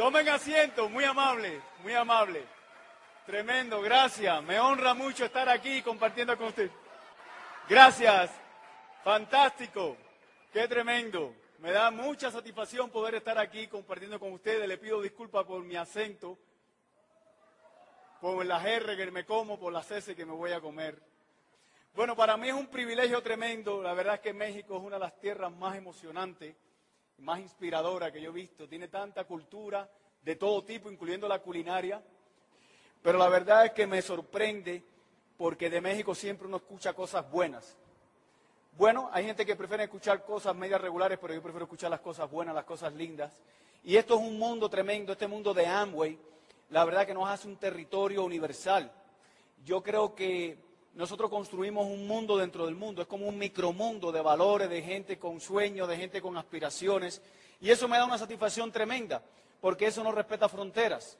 Tomen asiento, muy amable, muy amable. Tremendo, gracias. Me honra mucho estar aquí compartiendo con usted. Gracias. Fantástico. Qué tremendo. Me da mucha satisfacción poder estar aquí compartiendo con ustedes. Le pido disculpas por mi acento, por las R que me como, por las S que me voy a comer. Bueno, para mí es un privilegio tremendo. La verdad es que México es una de las tierras más emocionantes, más inspiradoras que yo he visto. Tiene tanta cultura de todo tipo, incluyendo la culinaria. Pero la verdad es que me sorprende porque de México siempre uno escucha cosas buenas. Bueno, hay gente que prefiere escuchar cosas medias regulares, pero yo prefiero escuchar las cosas buenas, las cosas lindas. Y esto es un mundo tremendo, este mundo de Amway, la verdad que nos hace un territorio universal. Yo creo que nosotros construimos un mundo dentro del mundo, es como un micromundo de valores, de gente con sueños, de gente con aspiraciones. Y eso me da una satisfacción tremenda, porque eso no respeta fronteras.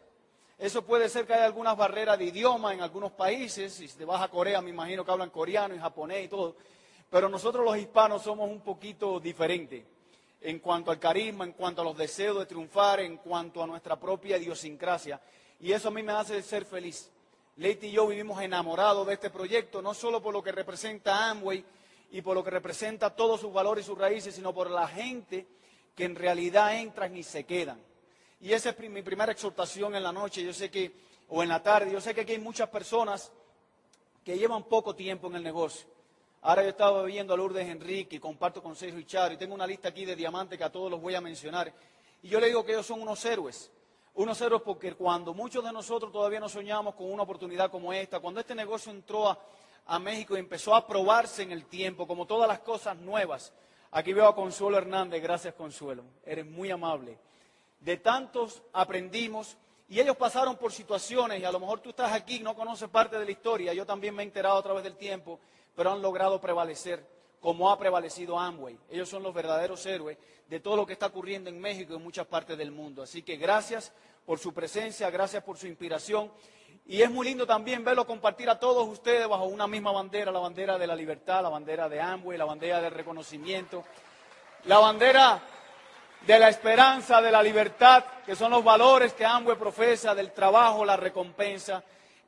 Eso puede ser que haya algunas barreras de idioma en algunos países, si te vas a Corea me imagino que hablan coreano y japonés y todo, pero nosotros los hispanos somos un poquito diferentes en cuanto al carisma, en cuanto a los deseos de triunfar, en cuanto a nuestra propia idiosincrasia. Y eso a mí me hace ser feliz. Leite y yo vivimos enamorados de este proyecto, no solo por lo que representa Amway y por lo que representa todos sus valores y sus raíces, sino por la gente que en realidad entran y se quedan. Y esa es mi primera exhortación en la noche, yo sé que, o en la tarde, yo sé que aquí hay muchas personas que llevan poco tiempo en el negocio. Ahora yo estaba viendo a Lourdes Enrique comparto con Sergio y Charo y tengo una lista aquí de diamantes que a todos los voy a mencionar. Y yo le digo que ellos son unos héroes. Unos héroes porque cuando muchos de nosotros todavía no soñamos con una oportunidad como esta, cuando este negocio entró a, a México y empezó a probarse en el tiempo, como todas las cosas nuevas, aquí veo a Consuelo Hernández, gracias Consuelo, eres muy amable. De tantos aprendimos y ellos pasaron por situaciones y a lo mejor tú estás aquí y no conoces parte de la historia, yo también me he enterado a través del tiempo pero han logrado prevalecer como ha prevalecido Amway. Ellos son los verdaderos héroes de todo lo que está ocurriendo en México y en muchas partes del mundo. Así que gracias por su presencia, gracias por su inspiración. Y es muy lindo también verlo compartir a todos ustedes bajo una misma bandera, la bandera de la libertad, la bandera de Amway, la bandera del reconocimiento, la bandera de la esperanza, de la libertad, que son los valores que Amway profesa, del trabajo, la recompensa.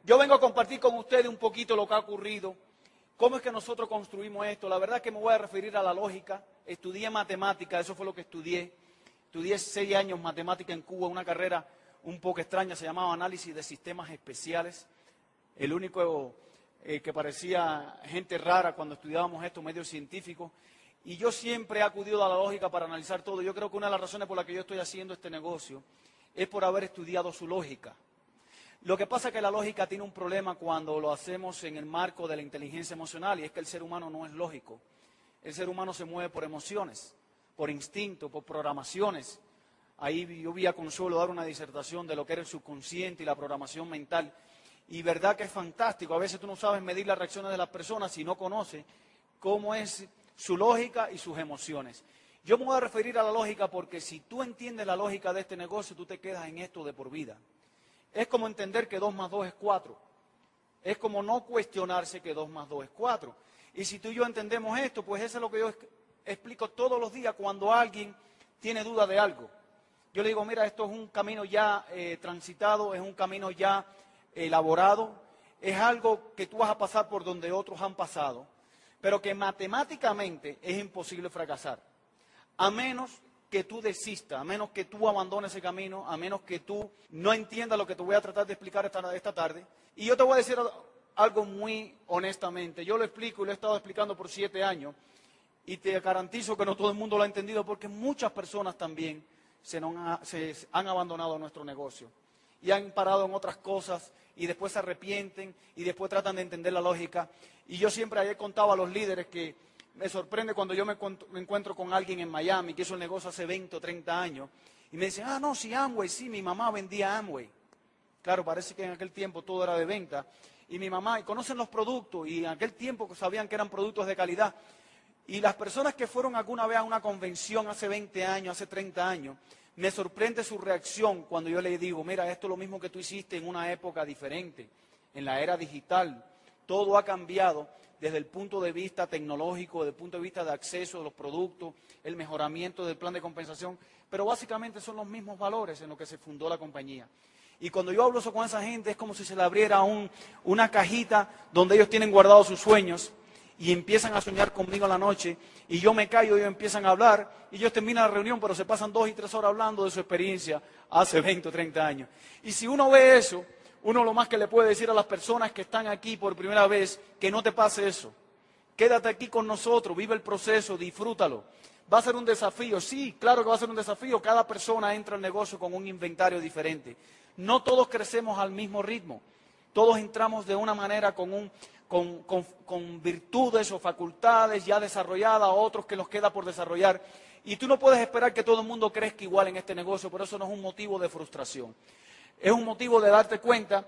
Yo vengo a compartir con ustedes un poquito lo que ha ocurrido ¿Cómo es que nosotros construimos esto? La verdad es que me voy a referir a la lógica. Estudié matemática, eso fue lo que estudié. Estudié seis años matemática en Cuba, una carrera un poco extraña, se llamaba análisis de sistemas especiales. El único eh, que parecía gente rara cuando estudiábamos esto, medios científicos. Y yo siempre he acudido a la lógica para analizar todo. Yo creo que una de las razones por las que yo estoy haciendo este negocio es por haber estudiado su lógica. Lo que pasa es que la lógica tiene un problema cuando lo hacemos en el marco de la inteligencia emocional y es que el ser humano no es lógico. El ser humano se mueve por emociones, por instinto, por programaciones. Ahí yo vi a Consuelo dar una disertación de lo que era el subconsciente y la programación mental. Y verdad que es fantástico. A veces tú no sabes medir las reacciones de las personas si no conoces cómo es su lógica y sus emociones. Yo me voy a referir a la lógica porque si tú entiendes la lógica de este negocio, tú te quedas en esto de por vida. Es como entender que 2 más 2 es 4. Es como no cuestionarse que 2 más 2 es 4. Y si tú y yo entendemos esto, pues eso es lo que yo explico todos los días cuando alguien tiene duda de algo. Yo le digo, mira, esto es un camino ya eh, transitado, es un camino ya elaborado, es algo que tú vas a pasar por donde otros han pasado, pero que matemáticamente es imposible fracasar, a menos que tú desistas, a menos que tú abandones ese camino, a menos que tú no entiendas lo que te voy a tratar de explicar esta, esta tarde. Y yo te voy a decir algo muy honestamente. Yo lo explico y lo he estado explicando por siete años y te garantizo que no todo el mundo lo ha entendido porque muchas personas también se, han abandonado nuestro negocio y han parado en otras cosas y después se arrepienten y después tratan de entender la lógica. Y yo siempre he contado a los líderes que me sorprende cuando yo me encuentro con alguien en Miami que hizo el negocio hace 20 o 30 años y me dicen, ah, no, sí, Amway, sí, mi mamá vendía Amway. Claro, parece que en aquel tiempo todo era de venta. Y mi mamá, y conocen los productos, y en aquel tiempo sabían que eran productos de calidad. Y las personas que fueron alguna vez a una convención hace 20 años, hace 30 años, me sorprende su reacción cuando yo le digo, mira, esto es lo mismo que tú hiciste en una época diferente, en la era digital. Todo ha cambiado desde el punto de vista tecnológico, desde el punto de vista de acceso a los productos, el mejoramiento del plan de compensación, pero básicamente son los mismos valores en los que se fundó la compañía. Y cuando yo hablo eso con esa gente es como si se le abriera una cajita donde ellos tienen guardados sus sueños y empiezan a soñar conmigo en la noche y yo me callo y ellos empiezan a hablar y ellos terminan la reunión pero se pasan dos y tres horas hablando de su experiencia hace 20 o 30 años. Y si uno ve eso, uno lo más que le puede decir a las personas que están aquí por primera vez, que no te pase eso. Quédate aquí con nosotros, vive el proceso, disfrútalo. Va a ser un desafío, sí, claro que va a ser un desafío. Cada persona entra al negocio con un inventario diferente. No todos crecemos al mismo ritmo. Todos entramos de una manera con, con, con, virtudes o facultades ya desarrolladas, otros que nos queda por desarrollar. Y tú no puedes esperar que todo el mundo crezca igual en este negocio, por eso no es un motivo de frustración. Es un motivo de darte cuenta,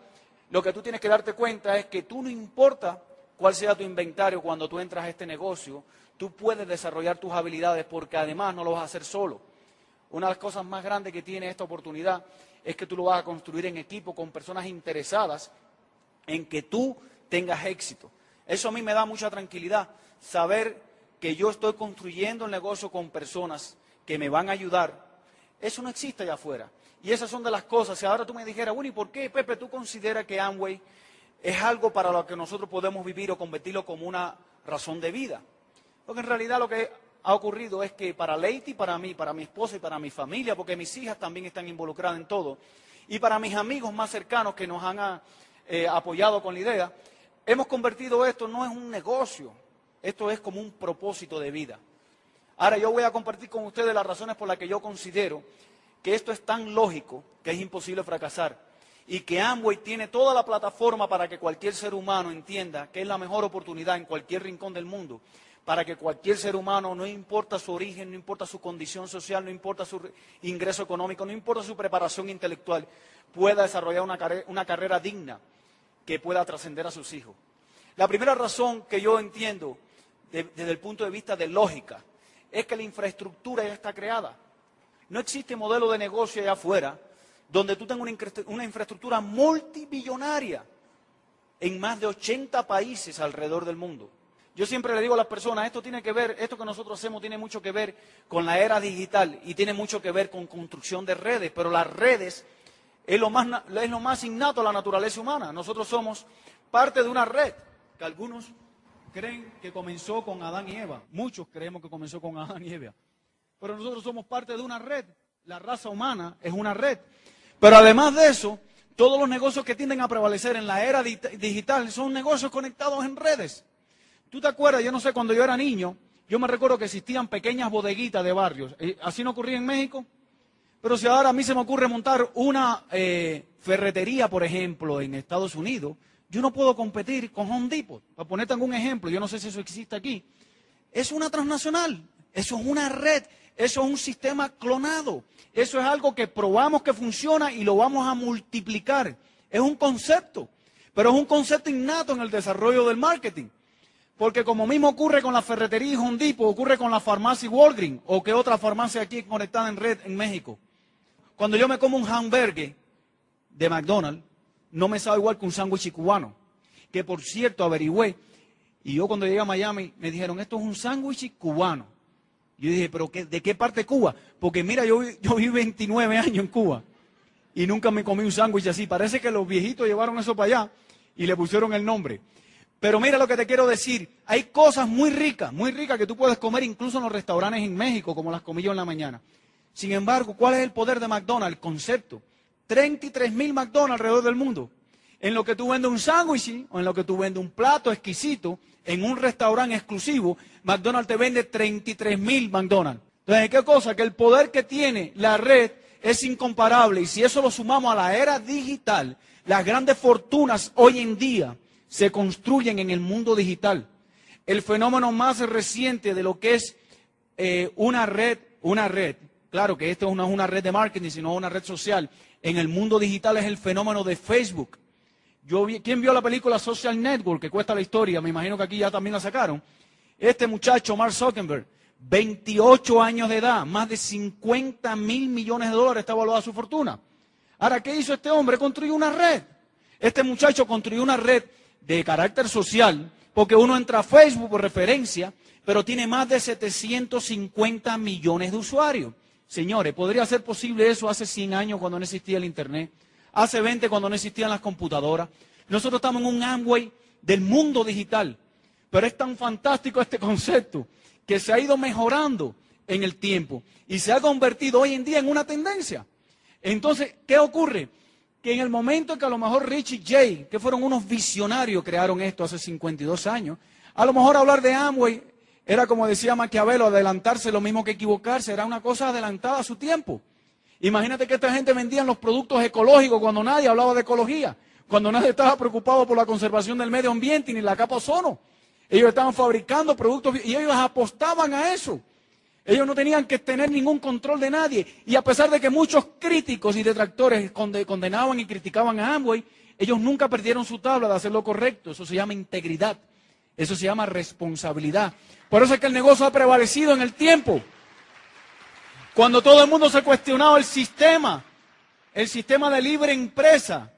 lo que tú tienes que darte cuenta es que tú no importa cuál sea tu inventario cuando tú entras a este negocio, tú puedes desarrollar tus habilidades porque además no lo vas a hacer solo. Una de las cosas más grandes que tiene esta oportunidad es que tú lo vas a construir en equipo con personas interesadas en que tú tengas éxito. Eso a mí me da mucha tranquilidad, saber que yo estoy construyendo el negocio con personas que me van a ayudar. Eso no existe allá afuera. Y esas son de las cosas. Si ahora tú me dijeras, bueno, ¿y por qué, Pepe, tú consideras que Amway es algo para lo que nosotros podemos vivir o convertirlo como una razón de vida? Porque en realidad lo que ha ocurrido es que para Leite, para mí, para mi esposa y para mi familia, porque mis hijas también están involucradas en todo, y para mis amigos más cercanos que nos han eh, apoyado con la idea, hemos convertido esto no es un negocio, esto es como un propósito de vida. Ahora yo voy a compartir con ustedes las razones por las que yo considero que esto es tan lógico que es imposible fracasar y que Amway tiene toda la plataforma para que cualquier ser humano entienda que es la mejor oportunidad en cualquier rincón del mundo para que cualquier ser humano, no importa su origen, no importa su condición social, no importa su ingreso económico, no importa su preparación intelectual, pueda desarrollar una, carrera digna que pueda trascender a sus hijos. La primera razón que yo entiendo desde el punto de vista de lógica es que la infraestructura ya está creada. No existe modelo de negocio allá afuera donde tú tengas una infraestructura multibillonaria en más de 80 países alrededor del mundo. Yo siempre le digo a las personas, esto tiene que ver, esto que nosotros hacemos tiene mucho que ver con la era digital y tiene mucho que ver con construcción de redes, pero las redes es lo más, es lo más innato a la naturaleza humana. Nosotros somos parte de una red que algunos creen que comenzó con Adán y Eva. Muchos creemos que comenzó con Adán y Eva. Pero nosotros somos parte de una red. La raza humana es una red. Pero además de eso, todos los negocios que tienden a prevalecer en la era digital son negocios conectados en redes. ¿Tú te acuerdas? Yo no sé, cuando yo era niño, yo me recuerdo que existían pequeñas bodeguitas de barrios. Eh, ¿Así no ocurría en México? Pero si ahora a mí se me ocurre montar una eh, ferretería, por ejemplo, en Estados Unidos, yo no puedo competir con Home Depot. Para ponerte algún ejemplo, yo no sé si eso existe aquí. Es una transnacional, eso es una red, eso es un sistema clonado, eso es algo que probamos que funciona y lo vamos a multiplicar. Es un concepto, pero es un concepto innato en el desarrollo del marketing. Porque como mismo ocurre con la ferretería y Hondipo, ocurre con la farmacia Walgreens o que otra farmacia aquí conectada en red en México. Cuando yo me como un hamburger de McDonald's, no me sabe igual que un sándwich cubano. Que por cierto averigüé, y yo cuando llegué a Miami me dijeron, esto es un sándwich cubano. Yo dije, pero ¿de qué parte Cuba? Porque mira, yo, yo viví 29 años en Cuba y nunca me comí un sándwich así. Parece que los viejitos llevaron eso para allá y le pusieron el nombre. Pero mira lo que te quiero decir. Hay cosas muy ricas, muy ricas que tú puedes comer incluso en los restaurantes en México, como las comí yo en la mañana. Sin embargo, ¿cuál es el poder de McDonald's? El concepto. 33 mil McDonald's alrededor del mundo. En lo que tú vendes un sándwich o en lo que tú vendes un plato exquisito en un restaurante exclusivo, McDonald's te vende 33 mil McDonald's. Entonces, ¿qué cosa? Que el poder que tiene la red es incomparable. Y si eso lo sumamos a la era digital, las grandes fortunas hoy en día se construyen en el mundo digital. El fenómeno más reciente de lo que es eh, una red, una red, claro que esto no es una red de marketing, sino una red social, en el mundo digital es el fenómeno de Facebook. ¿Quién vio la película Social Network que cuesta la historia? Me imagino que aquí ya también la sacaron. Este muchacho, Mark Zuckerberg, 28 años de edad, más de 50 mil millones de dólares está evaluada su fortuna. Ahora, ¿qué hizo este hombre? Construyó una red. Este muchacho construyó una red de carácter social porque uno entra a Facebook por referencia, pero tiene más de 750 millones de usuarios. Señores, ¿podría ser posible eso hace 100 años cuando no existía el Internet? Hace 20 cuando no existían las computadoras. Nosotros estamos en un Amway del mundo digital, pero es tan fantástico este concepto que se ha ido mejorando en el tiempo y se ha convertido hoy en día en una tendencia. Entonces, ¿qué ocurre? Que en el momento que a lo mejor Rich y Jay, que fueron unos visionarios, crearon esto hace 52 años, a lo mejor hablar de Amway era como decía Maquiavelo, adelantarse lo mismo que equivocarse, era una cosa adelantada a su tiempo. Imagínate que esta gente vendía los productos ecológicos cuando nadie hablaba de ecología, cuando nadie estaba preocupado por la conservación del medio ambiente ni la capa ozono. Ellos estaban fabricando productos y ellos apostaban a eso. Ellos no tenían que tener ningún control de nadie. Y a pesar de que muchos críticos y detractores condenaban y criticaban a Amway, ellos nunca perdieron su tabla de hacer lo correcto. Eso se llama integridad. Eso se llama responsabilidad. Por eso es que el negocio ha prevalecido en el tiempo. Cuando todo el mundo se cuestionaba el sistema, el sistema de libre empresa,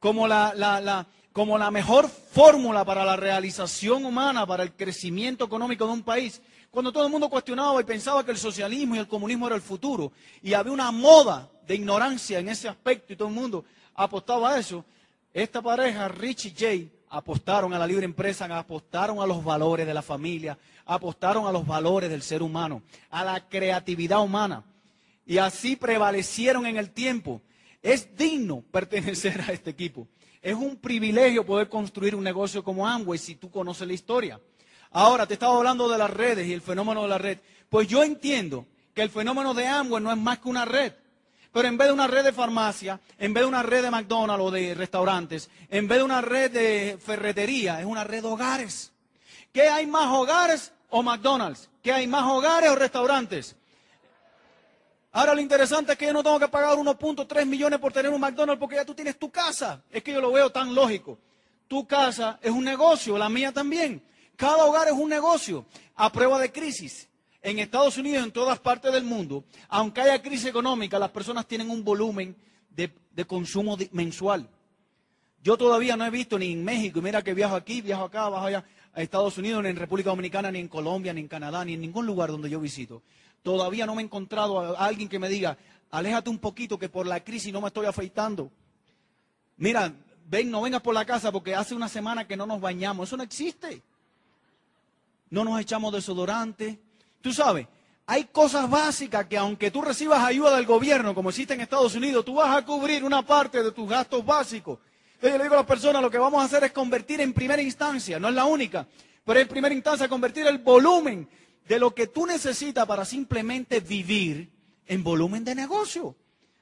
como la, como la mejor fórmula para la realización humana, para el crecimiento económico de un país, cuando todo el mundo cuestionaba y pensaba que el socialismo y el comunismo era el futuro, y había una moda de ignorancia en ese aspecto y todo el mundo apostaba a eso, esta pareja, Rich y Jay, apostaron a la libre empresa, apostaron a los valores de la familia, apostaron a los valores del ser humano, a la creatividad humana, y así prevalecieron en el tiempo. Es digno pertenecer a este equipo. Es un privilegio poder construir un negocio como Amway si tú conoces la historia. Ahora, te estaba hablando de las redes y el fenómeno de la red. Pues yo entiendo que el fenómeno de Amway no es más que una red. Pero en vez de una red de farmacia, en vez de una red de McDonald's o de restaurantes, en vez de una red de ferretería, es una red de hogares. ¿Qué hay más hogares o McDonald's? ¿Qué hay más hogares o restaurantes? Ahora lo interesante es que yo no tengo que pagar 1.3 millones por tener un McDonald's porque ya tú tienes tu casa. Es que yo lo veo tan lógico. Tu casa es un negocio, la mía también. Cada hogar es un negocio a prueba de crisis. En Estados Unidos, en todas partes del mundo, aunque haya crisis económica, las personas tienen un volumen de, consumo mensual. Yo todavía no he visto ni en México, y mira que viajo aquí, viajo acá, bajo allá, a Estados Unidos, ni en República Dominicana, ni en Colombia, ni en Canadá, ni en ningún lugar donde yo visito. Todavía no me he encontrado a alguien que me diga, aléjate un poquito que por la crisis no me estoy afeitando. Mira, ven, no vengas por la casa porque hace una semana que no nos bañamos. Eso no existe. No nos echamos desodorante. Tú sabes, hay cosas básicas que aunque tú recibas ayuda del gobierno, como existe en Estados Unidos, tú vas a cubrir una parte de tus gastos básicos. Entonces yo le digo a las personas, lo que vamos a hacer es convertir en primera instancia, no es la única, pero en primera instancia convertir el volumen de lo que tú necesitas para simplemente vivir en volumen de negocio.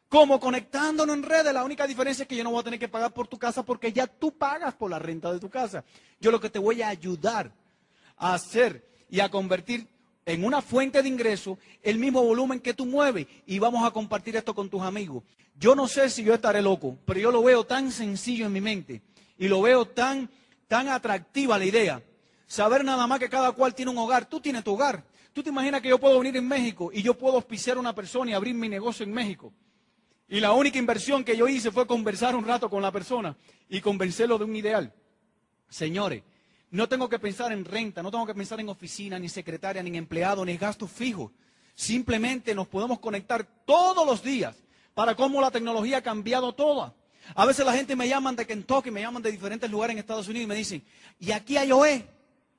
Como conectándonos en redes, la única diferencia es que yo no voy a tener que pagar por tu casa porque ya tú pagas por la renta de tu casa. Yo lo que te voy a ayudar a hacer y a convertir en una fuente de ingreso el mismo volumen que tú mueves y vamos a compartir esto con tus amigos. Yo no sé si yo estaré loco, pero yo lo veo tan sencillo en mi mente y lo veo tan, tan atractiva la idea Saber nada más que cada cual tiene un hogar. Tú tienes tu hogar. Tú te imaginas que yo puedo venir en México y yo puedo auspiciar a una persona y abrir mi negocio en México. Y la única inversión que yo hice fue conversar un rato con la persona y convencerlo de un ideal. Señores, no tengo que pensar en renta, no tengo que pensar en oficina, ni secretaria, ni empleado, ni gastos fijos. Simplemente nos podemos conectar todos los días para cómo la tecnología ha cambiado toda. A veces la gente me llaman de Kentucky, me llaman de diferentes lugares en Estados Unidos y me dicen, ¿y aquí hay OE?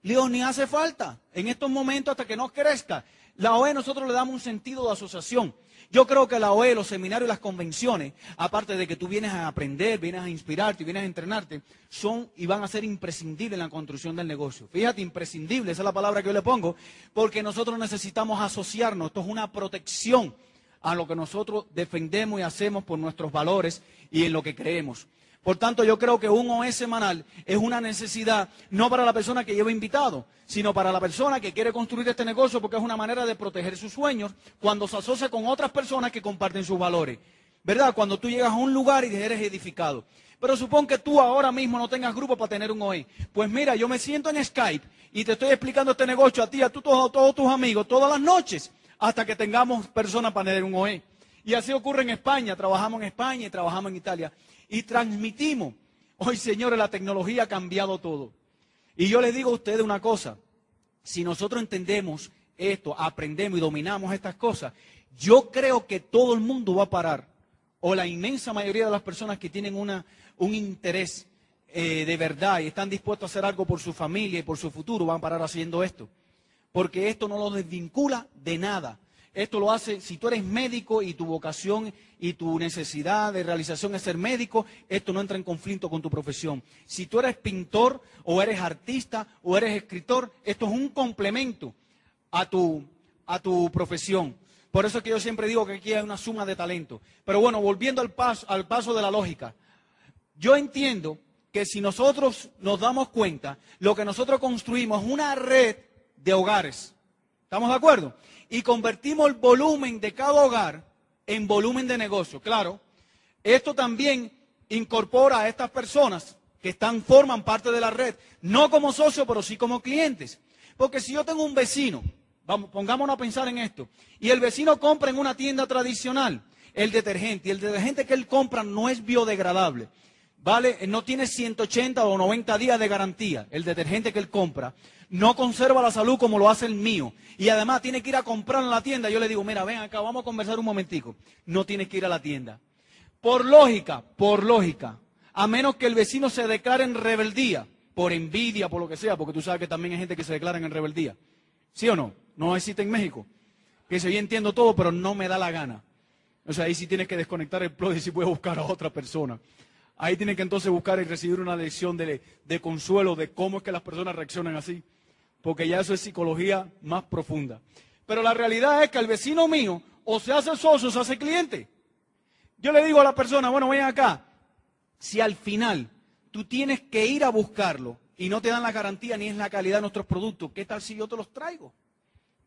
Dios ni hace falta. En estos momentos, hasta que no crezca, la OE nosotros le damos un sentido de asociación. Yo creo que la OE, los seminarios y las convenciones, aparte de que tú vienes a aprender, vienes a inspirarte vienes a entrenarte, son y van a ser imprescindibles en la construcción del negocio. Fíjate, imprescindible, esa es la palabra que yo le pongo, porque nosotros necesitamos asociarnos. Esto es una protección a lo que nosotros defendemos y hacemos por nuestros valores y en lo que creemos. Por tanto, yo creo que un OE semanal es una necesidad no para la persona que lleva invitado, sino para la persona que quiere construir este negocio porque es una manera de proteger sus sueños cuando se asocia con otras personas que comparten sus valores. ¿Verdad? Cuando tú llegas a un lugar y eres edificado. Pero supón que tú ahora mismo no tengas grupo para tener un OE. Pues mira, yo me siento en Skype y te estoy explicando este negocio a ti, a, a todos tus amigos, todas las noches, hasta que tengamos personas para tener un OE. Y así ocurre en España, trabajamos en España y trabajamos en Italia y transmitimos. Hoy, señores, la tecnología ha cambiado todo. Y yo les digo a ustedes una cosa, si nosotros entendemos esto, aprendemos y dominamos estas cosas, yo creo que todo el mundo va a parar, o la inmensa mayoría de las personas que tienen una, un interés eh, de verdad y están dispuestos a hacer algo por su familia y por su futuro, van a parar haciendo esto. Porque esto no los desvincula de nada. Esto lo hace, si tú eres médico y tu vocación y tu necesidad de realización es ser médico, esto no entra en conflicto con tu profesión. Si tú eres pintor o eres artista o eres escritor, esto es un complemento a tu, a tu profesión. Por eso es que yo siempre digo que aquí hay una suma de talento. Pero bueno, volviendo al paso, al paso de la lógica, yo entiendo que si nosotros nos damos cuenta, lo que nosotros construimos es una red de hogares. ¿Estamos de acuerdo? Y convertimos el volumen de cada hogar en volumen de negocio. Claro, esto también incorpora a estas personas que están, forman parte de la red, no como socios, pero sí como clientes. Porque si yo tengo un vecino, vamos, pongámonos a pensar en esto, y el vecino compra en una tienda tradicional el detergente, y el detergente que él compra no es biodegradable, ¿vale? No tiene 180 o 90 días de garantía, el detergente que él compra. No conserva la salud como lo hace el mío. Y además tiene que ir a comprar en la tienda. Yo le digo, mira, ven acá, vamos a conversar un momentico. No tienes que ir a la tienda. Por lógica, por lógica, a menos que el vecino se declare en rebeldía, por envidia, por lo que sea, porque tú sabes que también hay gente que se declara en rebeldía. ¿Sí o no? No existe en México. Que se yo entiendo todo, pero no me da la gana. O sea, ahí sí tienes que desconectar el plug y si puedes buscar a otra persona. Ahí tienen que entonces buscar y recibir una lección de, consuelo de cómo es que las personas reaccionan así. Porque ya eso es psicología más profunda. Pero la realidad es que el vecino mío o se hace socio o se hace cliente. Yo le digo a la persona, bueno, ven acá. Si al final tú tienes que ir a buscarlo y no te dan la garantía ni es la calidad de nuestros productos, ¿qué tal si yo te los traigo?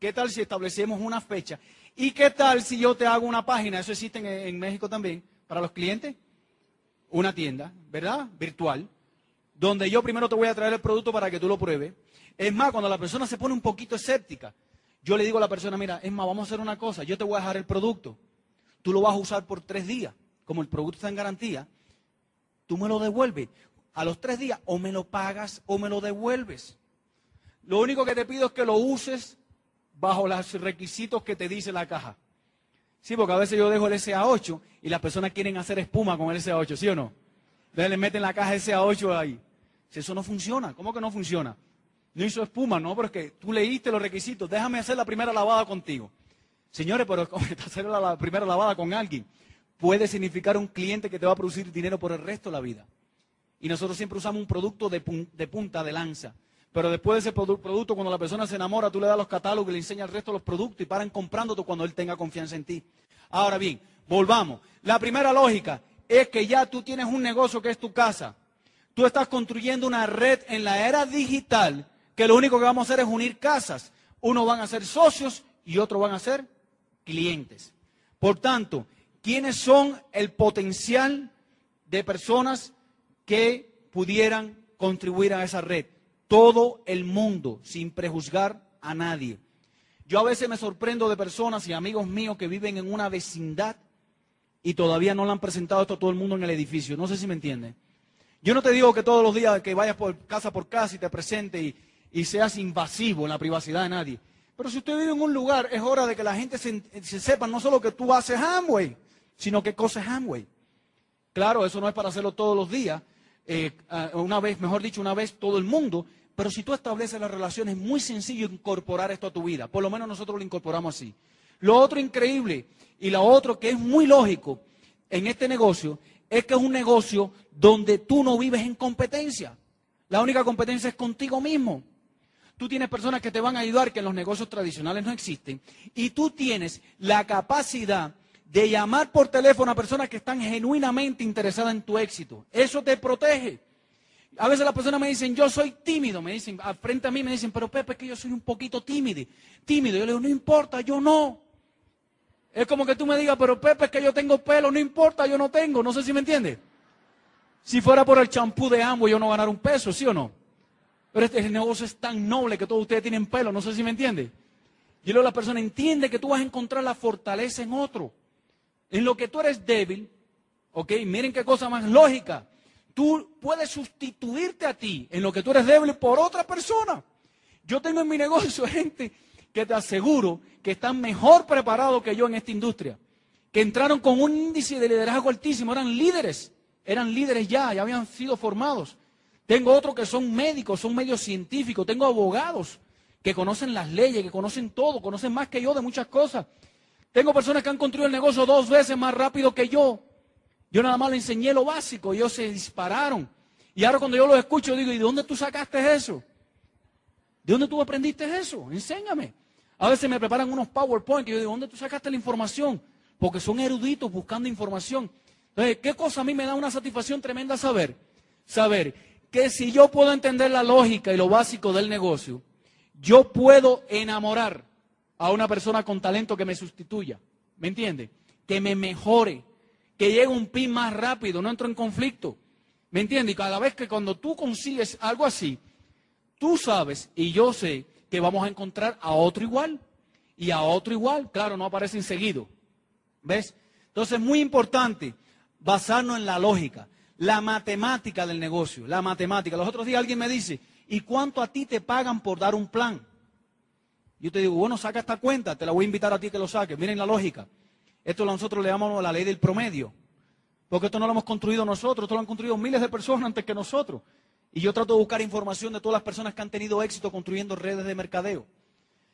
¿Qué tal si establecemos una fecha? ¿Y qué tal si yo te hago una página? Eso existe en México también para los clientes una tienda, ¿verdad? Virtual, donde yo primero te voy a traer el producto para que tú lo pruebes. Es más, cuando la persona se pone un poquito escéptica, yo le digo a la persona, mira, es más, vamos a hacer una cosa, yo te voy a dejar el producto, tú lo vas a usar por tres días, como el producto está en garantía, tú me lo devuelves. A los tres días o me lo pagas o me lo devuelves. Lo único que te pido es que lo uses bajo los requisitos que te dice la caja. Sí, porque a veces yo dejo el SA8 y las personas quieren hacer espuma con el SA8, ¿sí o no? Entonces le meten la caja SA8 ahí. Si eso no funciona, ¿cómo que no funciona? No hizo espuma, no, pero es que tú leíste los requisitos, déjame hacer la primera lavada contigo. Señores, pero hacer la primera lavada con alguien puede significar un cliente que te va a producir dinero por el resto de la vida. Y nosotros siempre usamos un producto de, punta, de lanza. Pero después de ese producto, cuando la persona se enamora, tú le das los catálogos y le enseñas el resto de los productos y paran comprándote cuando él tenga confianza en ti. Ahora bien, volvamos. La primera lógica es que ya tú tienes un negocio que es tu casa. Tú estás construyendo una red en la era digital que lo único que vamos a hacer es unir casas. Uno van a ser socios y otro van a ser clientes. Por tanto, ¿quiénes son el potencial de personas que pudieran contribuir a esa red? todo el mundo, sin prejuzgar a nadie. Yo a veces me sorprendo de personas y amigos míos que viven en una vecindad y todavía no le han presentado esto a todo el mundo en el edificio. No sé si me entienden. Yo no te digo que todos los días que vayas por casa por casa y te presente y, y seas invasivo en la privacidad de nadie. Pero si usted vive en un lugar, es hora de que la gente se, sepa no solo que tú haces Amway, sino que coses Amway. Claro, eso no es para hacerlo todos los días, eh, una vez, mejor dicho, una vez todo el mundo, pero si tú estableces las relaciones, es muy sencillo incorporar esto a tu vida. Por lo menos nosotros lo incorporamos así. Lo otro increíble y lo otro que es muy lógico en este negocio es que es un negocio donde tú no vives en competencia. La única competencia es contigo mismo. Tú tienes personas que te van a ayudar que en los negocios tradicionales no existen. Y tú tienes la capacidad de llamar por teléfono a personas que están genuinamente interesadas en tu éxito. Eso te protege. A veces las personas me dicen, yo soy tímido, me dicen, frente a mí me dicen, pero Pepe, es que yo soy un poquito tímido. Tímido. Yo le digo, no importa, yo no. Es como que tú me digas, pero Pepe, es que yo tengo pelo, no importa, yo no tengo. No sé si me entiende. Si fuera por el champú de ambos, yo no ganara un peso, ¿sí o no? Pero este negocio es tan noble que todos ustedes tienen pelo, no sé si me entiende. Y luego la persona entiende que tú vas a encontrar la fortaleza en otro. En lo que tú eres débil, ¿ok? Miren qué cosa más lógica tú puedes sustituirte a ti en lo que tú eres débil por otra persona. Yo tengo en mi negocio gente que te aseguro que están mejor preparados que yo en esta industria, que entraron con un índice de liderazgo altísimo, eran líderes, eran líderes ya, ya habían sido formados. Tengo otros que son médicos, son medios científicos, tengo abogados que conocen las leyes, que conocen todo, conocen más que yo de muchas cosas. Tengo personas que han construido el negocio dos veces más rápido que yo. Yo nada más le enseñé lo básico, ellos se dispararon. Y ahora cuando yo los escucho, digo, ¿y de dónde tú sacaste eso? ¿De dónde tú aprendiste eso? Enséñame. A veces me preparan unos PowerPoint y yo digo, ¿dónde tú sacaste la información? Porque son eruditos buscando información. Entonces, ¿qué cosa a mí me da una satisfacción tremenda saber? Saber que si yo puedo entender la lógica y lo básico del negocio, yo puedo enamorar a una persona con talento que me sustituya. ¿Me entiende? Que me mejore, que llegue un PIB más rápido, no entro en conflicto. ¿Me entiende? Y cada vez que cuando tú consigues algo así, tú sabes y yo sé que vamos a encontrar a otro igual y a otro igual. Claro, no aparecen seguido. ¿Ves? Entonces es muy importante basarnos en la lógica, la matemática del negocio, la matemática. Los otros días alguien me dice, ¿y cuánto a ti te pagan por dar un plan? Yo te digo, bueno, saca esta cuenta, te la voy a invitar a ti que lo saques. Miren la lógica. Esto nosotros le llamamos la ley del promedio. Porque esto no lo hemos construido nosotros, esto lo han construido miles de personas antes que nosotros. Y yo trato de buscar información de todas las personas que han tenido éxito construyendo redes de mercadeo.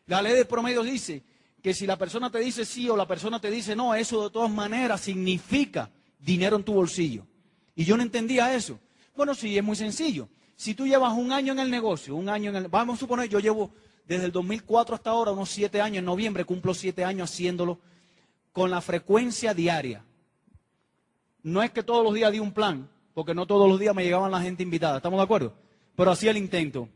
La ley del promedio dice que si la persona te dice sí o la persona te dice no, eso de todas maneras significa dinero en tu bolsillo. Y yo no entendía eso. Bueno, sí, es muy sencillo. Si tú llevas un año en el negocio, un año en el... Vamos a suponer, yo llevo desde el 2004 hasta ahora, unos siete años, en noviembre cumplo siete años haciéndolo con la frecuencia diaria. No es que todos los días di un plan, porque no todos los días me llegaban la gente invitada, ¿estamos de acuerdo? Pero hacía el intento.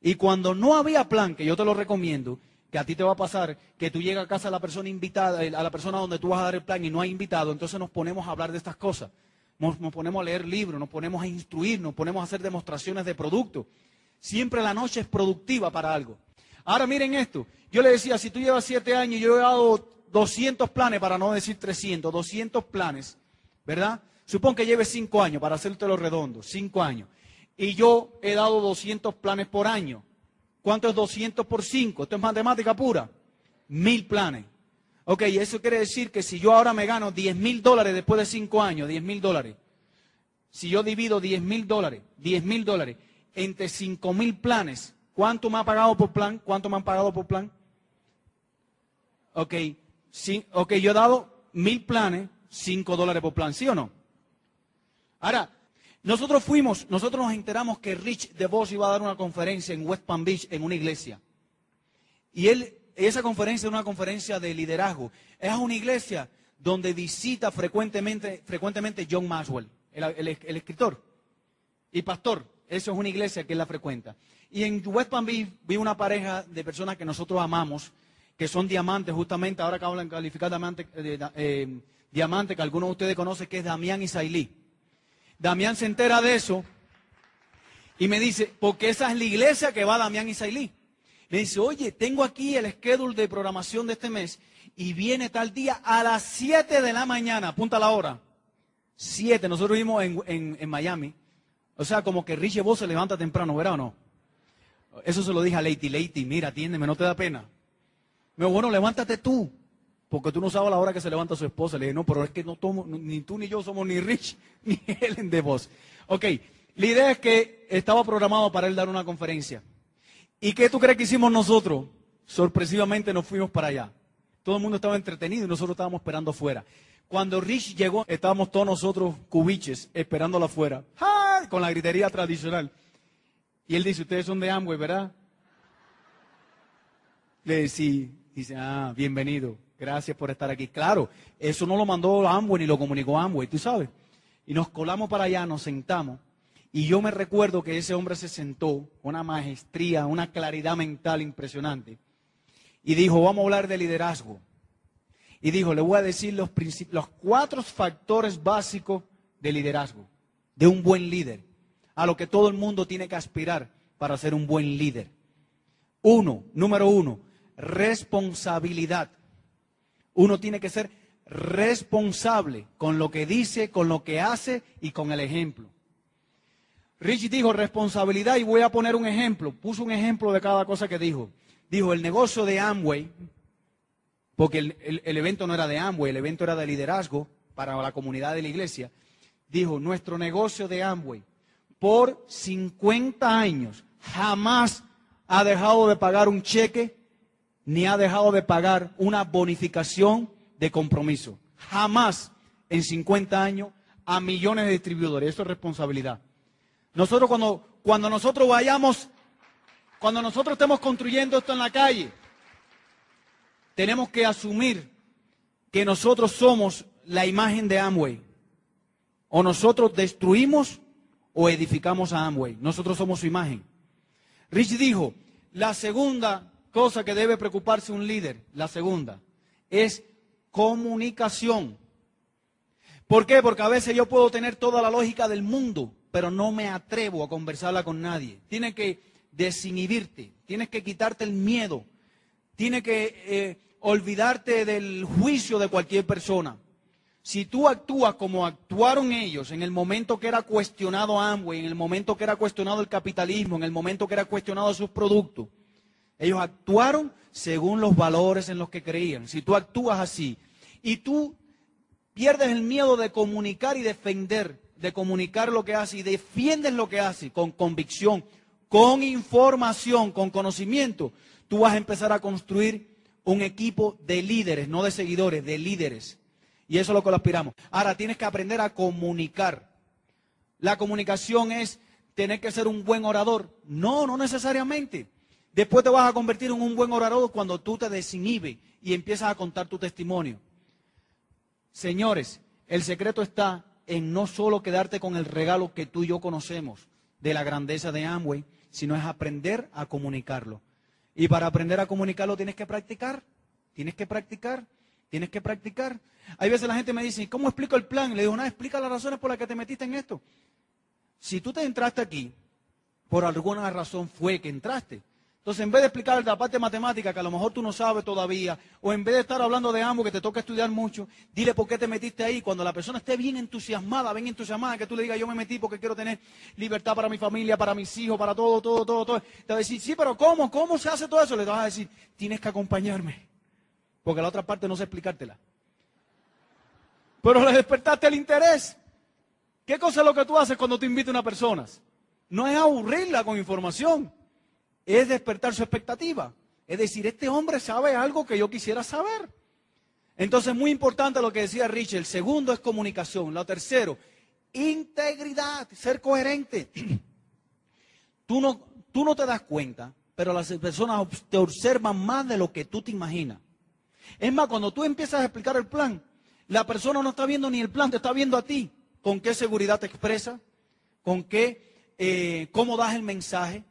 Y cuando no había plan, que yo te lo recomiendo, que a ti te va a pasar, que tú llegas a casa a la persona invitada, a la persona donde tú vas a dar el plan y no hay invitado, entonces nos ponemos a hablar de estas cosas. Nos, ponemos a leer libros, nos ponemos a instruir, nos ponemos a hacer demostraciones de producto. Siempre la noche es productiva para algo. Ahora miren esto. Yo le decía, si tú llevas siete años, yo he dado 200 planes, para no decir 300, 200 planes, ¿verdad? Supón que lleves cinco años, para hacértelo redondo, cinco años. Y yo he dado 200 planes por año. ¿Cuánto es 200 por 5? Esto es matemática pura. Mil planes. Ok, eso quiere decir que si yo ahora me gano 10 mil dólares después de cinco años, 10 mil dólares, si yo divido 10 mil dólares, 10 mil dólares entre 5 mil planes, ¿Cuánto me ha pagado por plan? ¿Cuánto me han pagado por plan? Ok, sí, ok, yo he dado mil planes, cinco dólares por plan, ¿sí o no? Ahora, nosotros fuimos, nosotros nos enteramos que Rich DeVos iba a dar una conferencia en West Palm Beach en una iglesia. Y él, esa conferencia es una conferencia de liderazgo. Es una iglesia donde visita frecuentemente, frecuentemente John Maxwell, el, escritor y pastor. Eso es una iglesia que él la frecuenta. Y en West Palm Beach vi una pareja de personas que nosotros amamos, que son diamantes, justamente ahora acaban de calificar diamante, eh, eh, diamante, que algunos de ustedes conocen, que es Damián y. Damián se entera de eso y me dice, porque esa es la iglesia que va Damián y Sailí. Me dice, oye, tengo aquí el schedule de programación de este mes y viene tal día a las 7 de la mañana, apunta la hora. 7, nosotros vimos en, en, Miami. O sea, como que Richie Vos se levanta temprano, ¿verdad o no? Eso se lo dije a Leiti. Mira, atiéndeme, no te da pena. Me bueno, levántate tú. Porque tú no sabes la hora que se levanta su esposa. Le dije, no, pero es que no tomo, ni tú ni yo somos ni Rich ni Helen de voz. Ok, la idea es que estaba programado para él dar una conferencia. ¿Y qué tú crees que hicimos nosotros? Sorpresivamente nos fuimos para allá. Todo el mundo estaba entretenido y nosotros estábamos esperando afuera. Cuando Rich llegó, estábamos todos nosotros cubiches esperándolo afuera. Con la gritería tradicional. Y él dice, ustedes son de Amway, ¿verdad? Le dice, dice, ah, bienvenido, gracias por estar aquí. Claro, eso no lo mandó Amway ni lo comunicó Amway, tú sabes. Y nos colamos para allá, nos sentamos. Y yo me recuerdo que ese hombre se sentó con una maestría, una claridad mental impresionante. Y dijo, vamos a hablar de liderazgo. Y dijo, le voy a decir los, los cuatro factores básicos de liderazgo, de un buen líder a lo que todo el mundo tiene que aspirar para ser un buen líder. Uno, número uno, responsabilidad. Uno tiene que ser responsable con lo que dice, con lo que hace y con el ejemplo. Rich dijo responsabilidad y voy a poner un ejemplo. Puso un ejemplo de cada cosa que dijo. Dijo, el negocio de Amway, porque el, el evento no era de Amway, el evento era de liderazgo para la comunidad de la iglesia. Dijo, nuestro negocio de Amway por 50 años jamás ha dejado de pagar un cheque ni ha dejado de pagar una bonificación de compromiso. Jamás en 50 años a millones de distribuidores. Eso es responsabilidad. Nosotros cuando, cuando nosotros vayamos, cuando nosotros estemos construyendo esto en la calle, tenemos que asumir que nosotros somos la imagen de Amway. O nosotros destruimos o edificamos a Amway. Nosotros somos su imagen. Rich dijo, la segunda cosa que debe preocuparse un líder, la segunda, es comunicación. ¿Por qué? Porque a veces yo puedo tener toda la lógica del mundo, pero no me atrevo a conversarla con nadie. Tienes que desinhibirte, tienes que quitarte el miedo, tienes que eh, olvidarte del juicio de cualquier persona. Si tú actúas como actuaron ellos en el momento que era cuestionado Amway, en el momento que era cuestionado el capitalismo, en el momento que era cuestionado sus productos, ellos actuaron según los valores en los que creían. Si tú actúas así y tú pierdes el miedo de comunicar y defender, de comunicar lo que haces y defiendes lo que haces con convicción, con información, con conocimiento, tú vas a empezar a construir un equipo de líderes, no de seguidores, de líderes y eso es lo que lo aspiramos. Ahora tienes que aprender a comunicar. La comunicación es tener que ser un buen orador. No, no necesariamente. Después te vas a convertir en un buen orador cuando tú te desinhibes y empiezas a contar tu testimonio. Señores, el secreto está en no solo quedarte con el regalo que tú y yo conocemos de la grandeza de Amway, sino es aprender a comunicarlo. Y para aprender a comunicarlo tienes que practicar, tienes que practicar, tienes que practicar. Hay veces la gente me dice, ¿cómo explico el plan? Le digo, no, explica las razones por las que te metiste en esto. Si tú te entraste aquí, por alguna razón fue que entraste. Entonces, en vez de explicar la parte matemática que a lo mejor tú no sabes todavía, o en vez de estar hablando de ambos que te toca estudiar mucho, dile por qué te metiste ahí. Cuando la persona esté bien entusiasmada, bien entusiasmada, que tú le digas, yo me metí porque quiero tener libertad para mi familia, para mis hijos, para todo, todo, todo, todo. Te va a decir, sí, pero ¿cómo? ¿Cómo se hace todo eso? Le vas a decir, tienes que acompañarme. Porque la otra parte no sé explicártela pero le despertaste el interés. ¿Qué cosa es lo que tú haces cuando te invita a una persona? No es aburrirla con información, es despertar su expectativa. Es decir, este hombre sabe algo que yo quisiera saber. Entonces, muy importante lo que decía Rich. El segundo es comunicación. Lo tercero, integridad, ser coherente. Tú no, tú no te das cuenta, pero las personas te observan más de lo que tú te imaginas. Es más, cuando tú empiezas a explicar el plan, la persona no está viendo ni el plan, te está viendo a ti. ¿Con qué seguridad te expresa? ¿Con qué, eh, cómo das el mensaje?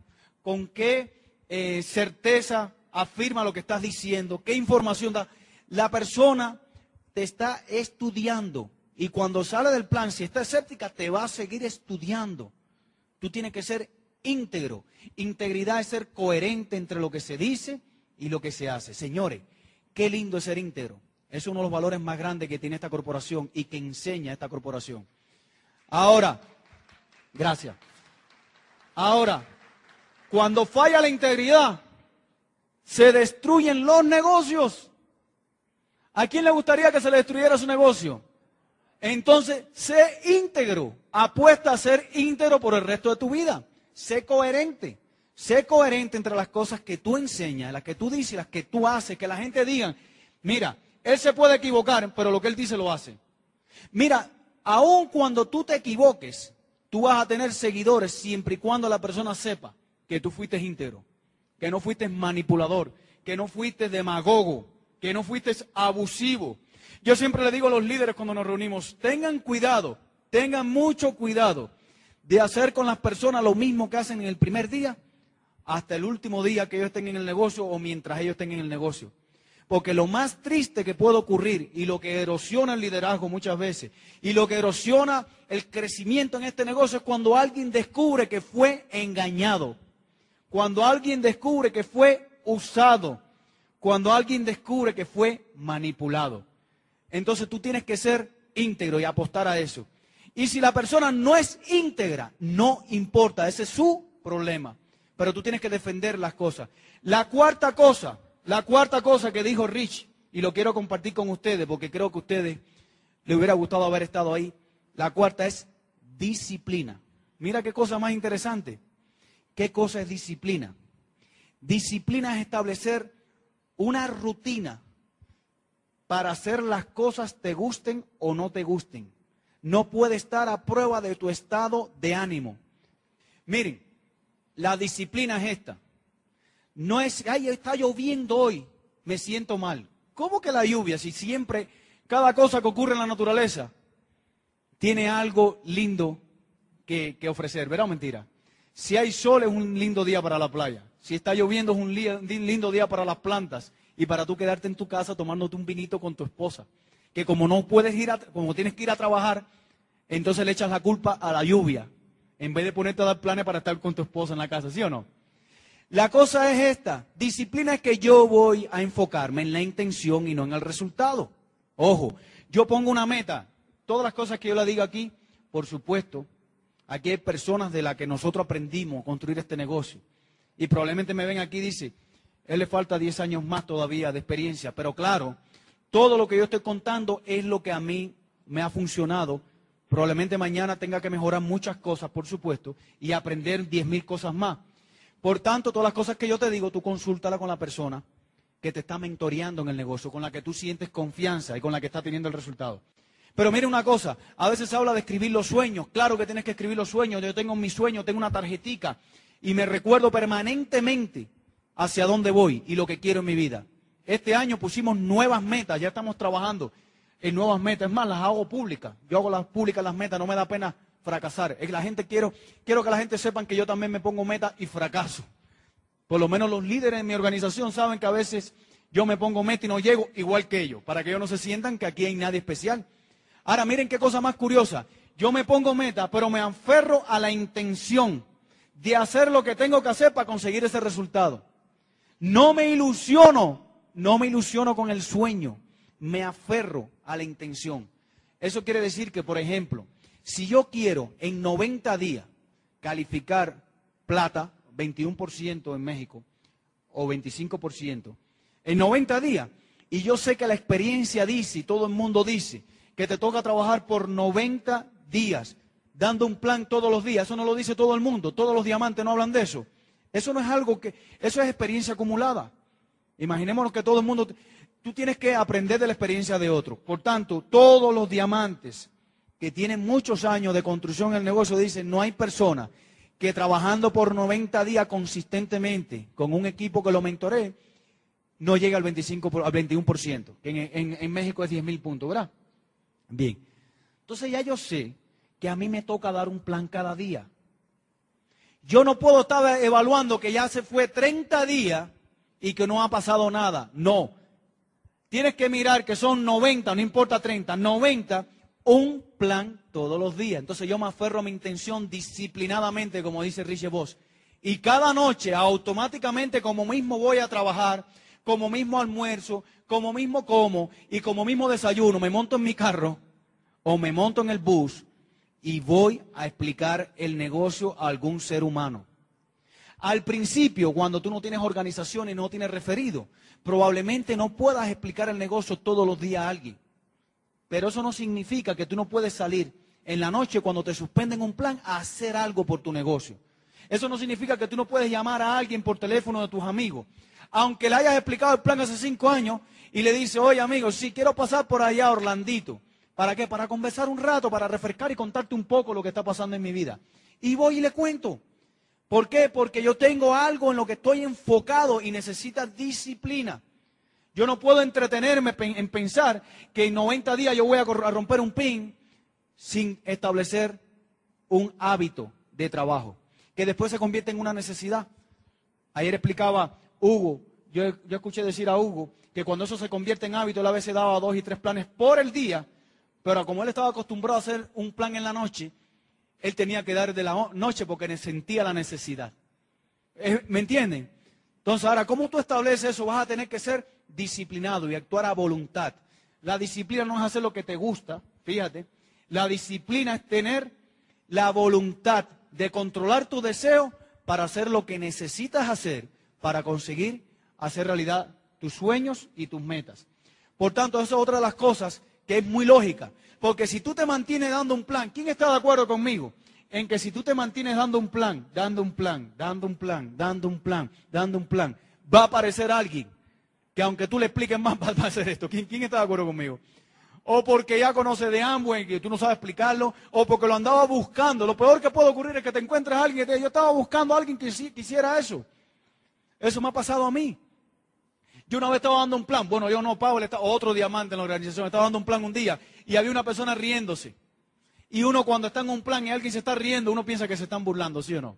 ¿Con qué eh, certeza afirma lo que estás diciendo? ¿Qué información da? La persona te está estudiando. Y cuando sale del plan, si está escéptica, te va a seguir estudiando. Tú tienes que ser íntegro. Integridad es ser coherente entre lo que se dice y lo que se hace. Señores, qué lindo es ser íntegro. Es uno de los valores más grandes que tiene esta corporación y que enseña esta corporación. Ahora, gracias. Ahora, cuando falla la integridad, se destruyen los negocios. ¿A quién le gustaría que se le destruyera su negocio? Entonces, sé íntegro. Apuesta a ser íntegro por el resto de tu vida. Sé coherente. Sé coherente entre las cosas que tú enseñas, las que tú dices, las que tú haces, que la gente diga, mira, él se puede equivocar, pero lo que él dice lo hace. Mira, aun cuando tú te equivoques, tú vas a tener seguidores siempre y cuando la persona sepa que tú fuiste íntegro, que no fuiste manipulador, que no fuiste demagogo, que no fuiste abusivo. Yo siempre le digo a los líderes cuando nos reunimos, tengan cuidado, tengan mucho cuidado de hacer con las personas lo mismo que hacen en el primer día hasta el último día que ellos estén en el negocio o mientras ellos estén en el negocio. Porque lo más triste que puede ocurrir y lo que erosiona el liderazgo muchas veces y lo que erosiona el crecimiento en este negocio es cuando alguien descubre que fue engañado, cuando alguien descubre que fue usado, cuando alguien descubre que fue manipulado. Entonces tú tienes que ser íntegro y apostar a eso. Y si la persona no es íntegra, no importa, ese es su problema. Pero tú tienes que defender las cosas. La cuarta cosa, la cuarta cosa que dijo Rich, y lo quiero compartir con ustedes porque creo que a ustedes les hubiera gustado haber estado ahí. La cuarta es disciplina. Mira qué cosa más interesante. ¿Qué cosa es disciplina? Disciplina es establecer una rutina para hacer las cosas te gusten o no te gusten. No puede estar a prueba de tu estado de ánimo. Miren, la disciplina es esta. No es, ay, está lloviendo hoy, me siento mal. ¿Cómo que la lluvia? Si siempre, cada cosa que ocurre en la naturaleza tiene algo lindo que, ofrecer, ¿verdad o mentira? Si hay sol es un lindo día para la playa. Si está lloviendo es un lindo día para las plantas y para tú quedarte en tu casa tomándote un vinito con tu esposa. Que como no puedes ir, a, como tienes que ir a trabajar, entonces le echas la culpa a la lluvia, en vez de ponerte a dar planes para estar con tu esposa en la casa, ¿sí o no? La cosa es esta, disciplina es que yo voy a enfocarme en la intención y no en el resultado. Ojo, yo pongo una meta, todas las cosas que yo le digo aquí, por supuesto, aquí hay personas de las que nosotros aprendimos a construir este negocio. Y probablemente me ven aquí y dicen, él le falta 10 años más todavía de experiencia. Pero claro, todo lo que yo estoy contando es lo que a mí me ha funcionado. Probablemente mañana tenga que mejorar muchas cosas, por supuesto, y aprender 10 mil cosas más. Por tanto, todas las cosas que yo te digo, tú consúltala con la persona que te está mentoreando en el negocio, con la que tú sientes confianza y con la que está teniendo el resultado. Pero mire una cosa, a veces se habla de escribir los sueños. Claro que tienes que escribir los sueños. Yo tengo mi sueño, tengo una tarjetica y me recuerdo permanentemente hacia dónde voy y lo que quiero en mi vida. Este año pusimos nuevas metas, ya estamos trabajando en nuevas metas. Es más, las hago públicas. Yo hago las públicas las metas, no me da pena fracasar. Es que la gente quiero, quiero que la gente sepan que yo también me pongo metas y fracaso. Por lo menos los líderes de mi organización saben que a veces yo me pongo meta y no llego igual que ellos, para que ellos no se sientan que aquí hay nadie especial. Ahora miren qué cosa más curiosa. Yo me pongo meta, pero me aferro a la intención de hacer lo que tengo que hacer para conseguir ese resultado. No me ilusiono, no me ilusiono con el sueño, me aferro a la intención. Eso quiere decir que, por ejemplo, si yo quiero en 90 días calificar plata, 21% en México o 25%, en 90 días, y yo sé que la experiencia dice, y todo el mundo dice, que te toca trabajar por 90 días, dando un plan todos los días, eso no lo dice todo el mundo, todos los diamantes no hablan de eso. Eso no es algo que, eso es experiencia acumulada. Imaginémonos que todo el mundo, tú tienes que aprender de la experiencia de otro. Por tanto, todos los diamantes que tienen muchos años de construcción en el negocio dicen, no hay persona que trabajando por 90 días consistentemente con un equipo que lo mentoree, no llegue al, 25, al 21%, que en, en México es 10 mil puntos, ¿verdad? Bien. Entonces ya yo sé que a mí me toca dar un plan cada día. Yo no puedo estar evaluando que ya se fue 30 días y que no ha pasado nada. No. Tienes que mirar que son 90, no importa 30, 90, un plan todos los días. Entonces yo me aferro a mi intención disciplinadamente, como dice Richie Voss. Y cada noche, automáticamente, como mismo voy a trabajar, como mismo almuerzo, como mismo como y como mismo desayuno, me monto en mi carro o me monto en el bus y voy a explicar el negocio a algún ser humano. Al principio, cuando tú no tienes organización y no tienes referido, probablemente no puedas explicar el negocio todos los días a alguien. Pero eso no significa que tú no puedes salir en la noche cuando te suspenden un plan a hacer algo por tu negocio. Eso no significa que tú no puedes llamar a alguien por teléfono de tus amigos. Aunque le hayas explicado el plan hace cinco años y le dice, oye amigo, si quiero pasar por allá Orlandito, ¿Para qué? Para conversar un rato, para refrescar y contarte un poco lo que está pasando en mi vida. Y voy y le cuento. ¿Por qué? Porque yo tengo algo en lo que estoy enfocado y necesita disciplina. Yo no puedo entretenerme en pensar que en 90 días yo voy a romper un pin sin establecer un hábito de trabajo, que después se convierte en una necesidad. Ayer explicaba Hugo, yo, yo escuché decir a Hugo que cuando eso se convierte en hábito, él a veces daba dos y tres planes por el día pero como él estaba acostumbrado a hacer un plan en la noche, él tenía que dar de la noche porque sentía la necesidad. ¿Me entienden? Entonces, ahora, ¿cómo tú estableces eso? Vas a tener que ser disciplinado y actuar a voluntad. La disciplina no es hacer lo que te gusta, fíjate. La disciplina es tener la voluntad de controlar tu deseo para hacer lo que necesitas hacer para conseguir hacer realidad tus sueños y tus metas. Por tanto, esa es otra de las cosas que es muy lógica. Porque si tú te mantienes dando un plan, ¿quién está de acuerdo conmigo? En que si tú te mantienes dando un plan, dando un plan, dando un plan, dando un plan, dando un plan, va a aparecer alguien que aunque tú le expliques más, va a hacer esto. ¿Quién, está de acuerdo conmigo? O porque ya conoce de Amway y tú no sabes explicarlo, o porque lo andaba buscando. Lo peor que puede ocurrir es que te encuentres a alguien que yo estaba buscando a alguien que quisiera eso. Eso me ha pasado a mí. Yo una vez estaba dando un plan, bueno, yo no, Pablo, otro diamante en la organización, estaba dando un plan un día y había una persona riéndose. Y uno cuando está en un plan y alguien se está riendo, uno piensa que se están burlando, ¿sí o no?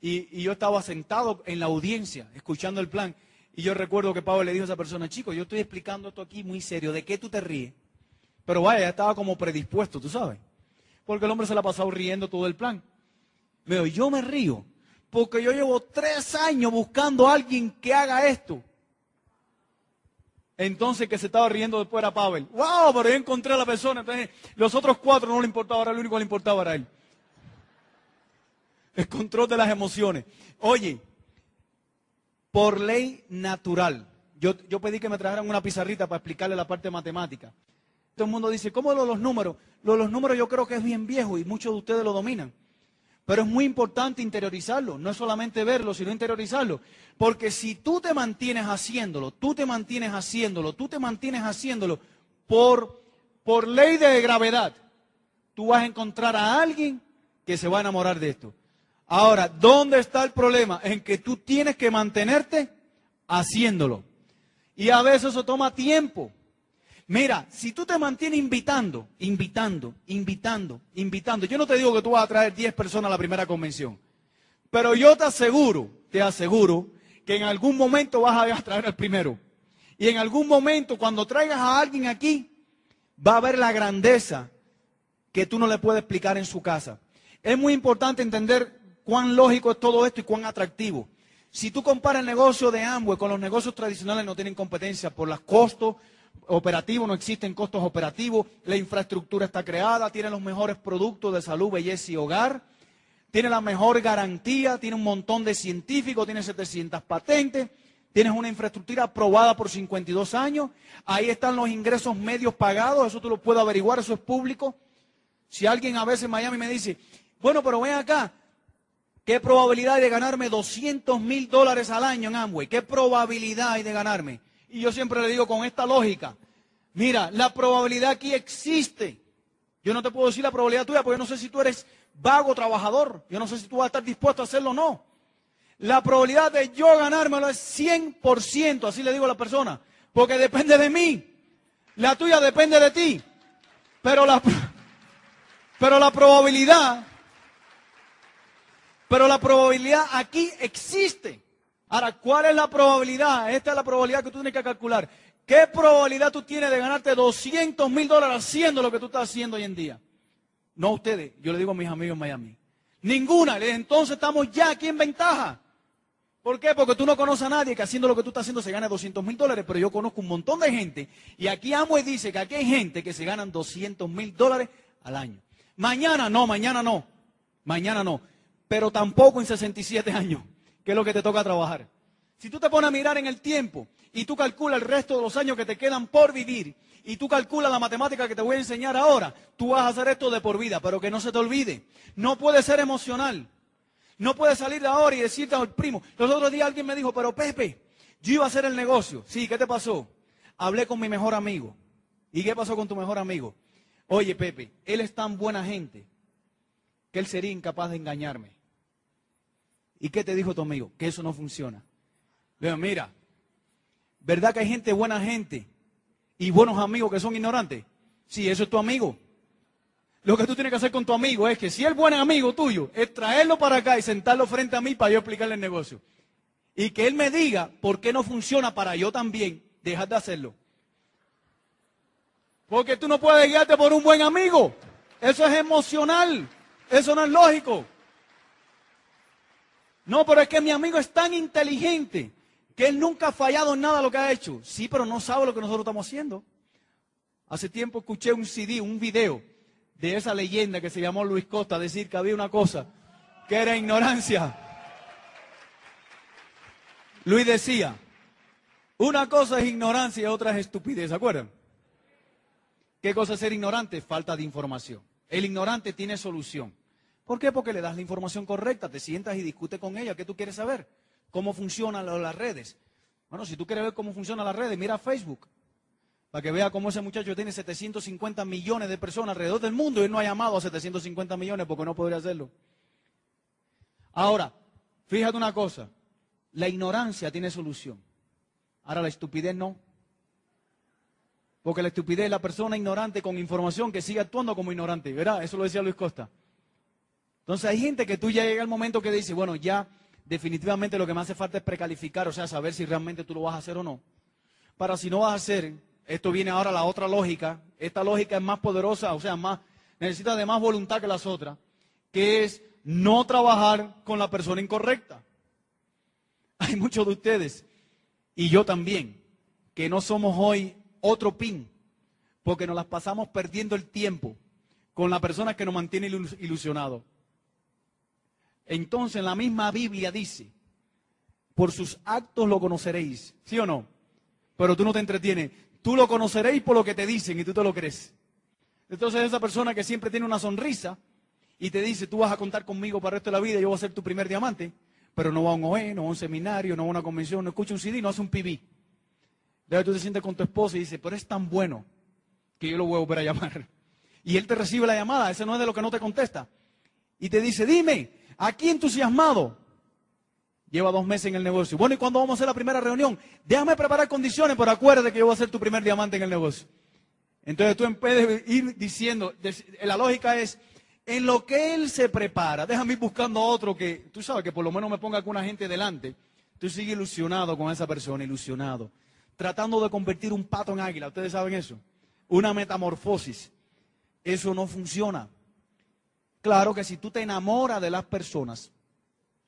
Y, yo estaba sentado en la audiencia, escuchando el plan. Y yo recuerdo que Pablo le dijo a esa persona, chico, yo estoy explicando esto aquí muy serio, ¿de qué tú te ríes? Pero vaya, ya estaba como predispuesto, tú sabes. Porque el hombre se la ha pasado riendo todo el plan. Me dijo, yo me río porque yo llevo tres años buscando a alguien que haga esto. Entonces que se estaba riendo después era Pavel. ¡Wow! Pero yo encontré a la persona. Entonces, los otros cuatro no le importaba, era el único que le importaba era él. El control de las emociones. Oye, por ley natural, yo, yo pedí que me trajeran una pizarrita para explicarle la parte matemática. Todo el mundo dice, ¿cómo lo los números? Lo los números yo creo que es bien viejo y muchos de ustedes lo dominan. Pero es muy importante interiorizarlo, no es solamente verlo, sino interiorizarlo. Porque si tú te mantienes haciéndolo, tú te mantienes haciéndolo, tú te mantienes haciéndolo por, por ley de gravedad, tú vas a encontrar a alguien que se va a enamorar de esto. Ahora, ¿dónde está el problema? En que tú tienes que mantenerte haciéndolo. Y a veces eso toma tiempo. Mira, si tú te mantienes invitando, invitando, invitando, invitando, yo no te digo que tú vas a traer 10 personas a la primera convención, pero yo te aseguro, te aseguro, que en algún momento vas a traer al primero. Y en algún momento, cuando traigas a alguien aquí, va a ver la grandeza que tú no le puedes explicar en su casa. Es muy importante entender cuán lógico es todo esto y cuán atractivo. Si tú comparas el negocio de Amway con los negocios tradicionales, no tienen competencia por los costos, operativo, no existen costos operativos, la infraestructura está creada, tiene los mejores productos de salud, belleza y hogar, tiene la mejor garantía, tiene un montón de científicos, tiene 700 patentes, tienes una infraestructura aprobada por 52 años, ahí están los ingresos medios pagados, eso tú lo puedes averiguar, eso es público. Si alguien a veces en Miami me dice, bueno, pero ven acá, ¿qué probabilidad hay de ganarme 200 mil dólares al año en Amway? ¿Qué probabilidad hay de ganarme? Y yo siempre le digo con esta lógica, mira, la probabilidad aquí existe. Yo no te puedo decir la probabilidad tuya porque yo no sé si tú eres vago trabajador. Yo no sé si tú vas a estar dispuesto a hacerlo o no. La probabilidad de yo ganármelo es 100%, así le digo a la persona, porque depende de mí. La tuya depende de ti. Pero la, pero la probabilidad, pero la probabilidad aquí existe. Ahora, ¿cuál es la probabilidad? Esta es la probabilidad que tú tienes que calcular. ¿Qué probabilidad tú tienes de ganarte 200 mil dólares haciendo lo que tú estás haciendo hoy en día? No ustedes, yo le digo a mis amigos en Miami. Ninguna. Entonces estamos ya aquí en ventaja. ¿Por qué? Porque tú no conoces a nadie que haciendo lo que tú estás haciendo se gane 200 mil dólares, pero yo conozco un montón de gente. Y aquí y dice que aquí hay gente que se ganan 200 mil dólares al año. Mañana no, mañana no. Mañana no. Pero tampoco en 67 años. ¿Qué es lo que te toca trabajar? Si tú te pones a mirar en el tiempo y tú calculas el resto de los años que te quedan por vivir y tú calculas la matemática que te voy a enseñar ahora, tú vas a hacer esto de por vida, pero que no se te olvide. No puede ser emocional. No puedes salir de ahora y decirte al primo. Los otros días alguien me dijo, pero Pepe, yo iba a hacer el negocio. Sí, ¿qué te pasó? Hablé con mi mejor amigo. ¿Y qué pasó con tu mejor amigo? Oye, Pepe, él es tan buena gente que él sería incapaz de engañarme. ¿Y qué te dijo tu amigo? Que eso no funciona. Le digo, mira, ¿verdad que hay gente buena gente y buenos amigos que son ignorantes? Sí, eso es tu amigo. Lo que tú tienes que hacer con tu amigo es que si es buen amigo tuyo, es traerlo para acá y sentarlo frente a mí para yo explicarle el negocio. Y que él me diga por qué no funciona para yo también dejar de hacerlo. Porque tú no puedes guiarte por un buen amigo. Eso es emocional. Eso no es lógico. No, pero es que mi amigo es tan inteligente que él nunca ha fallado en nada lo que ha hecho. Sí, pero no sabe lo que nosotros estamos haciendo. Hace tiempo escuché un CD, un video de esa leyenda que se llamó Luis Costa, decir que había una cosa que era ignorancia. Luis decía, una cosa es ignorancia y otra es estupidez, ¿se acuerdan? ¿Qué cosa es ser ignorante? Falta de información. El ignorante tiene solución. ¿Por qué? Porque le das la información correcta, te sientas y discutes con ella. ¿Qué tú quieres saber? ¿Cómo funcionan las redes? Bueno, si tú quieres ver cómo funcionan las redes, mira Facebook. Para que vea cómo ese muchacho tiene 750 millones de personas alrededor del mundo y él no ha llamado a 750 millones porque no podría hacerlo. Ahora, fíjate una cosa. La ignorancia tiene solución. Ahora la estupidez no. Porque la estupidez es la persona ignorante con información que sigue actuando como ignorante, ¿verdad? Eso lo decía Luis Costa. Entonces hay gente que tú ya llega el momento que dice, bueno, ya definitivamente lo que me hace falta es precalificar, o sea, saber si realmente tú lo vas a hacer o no. Para si no vas a hacer, esto viene ahora la otra lógica, esta lógica es más poderosa, o sea, más, necesita de más voluntad que las otras, que es no trabajar con la persona incorrecta. Hay muchos de ustedes, y yo también, que no somos hoy otro pin, porque nos las pasamos perdiendo el tiempo con la persona que nos mantiene ilusionados. Entonces la misma Biblia dice, por sus actos lo conoceréis, ¿sí o no? Pero tú no te entretienes, tú lo conoceréis por lo que te dicen y tú te lo crees. Entonces esa persona que siempre tiene una sonrisa y te dice, tú vas a contar conmigo para el resto de la vida, yo voy a ser tu primer diamante, pero no va a un OE, no va a un seminario, no va a una convención, no escucha un CD, no hace un PB. Luego tú te sientes con tu esposa y dices, pero es tan bueno que yo lo voy a volver a llamar. Y él te recibe la llamada, ese no es de lo que no te contesta. Y te dice, dime, aquí entusiasmado. Lleva dos meses en el negocio. Bueno, ¿y cuándo vamos a hacer la primera reunión? Déjame preparar condiciones, pero acuérdate que yo voy a ser tu primer diamante en el negocio. Entonces tú puedes ir diciendo, la lógica es, en lo que él se prepara, déjame ir buscando a otro que, tú sabes, que por lo menos me ponga alguna gente delante. Tú sigues ilusionado con esa persona, ilusionado tratando de convertir un pato en águila. ¿Ustedes saben eso? Una metamorfosis. Eso no funciona. Claro que si tú te enamoras de las personas,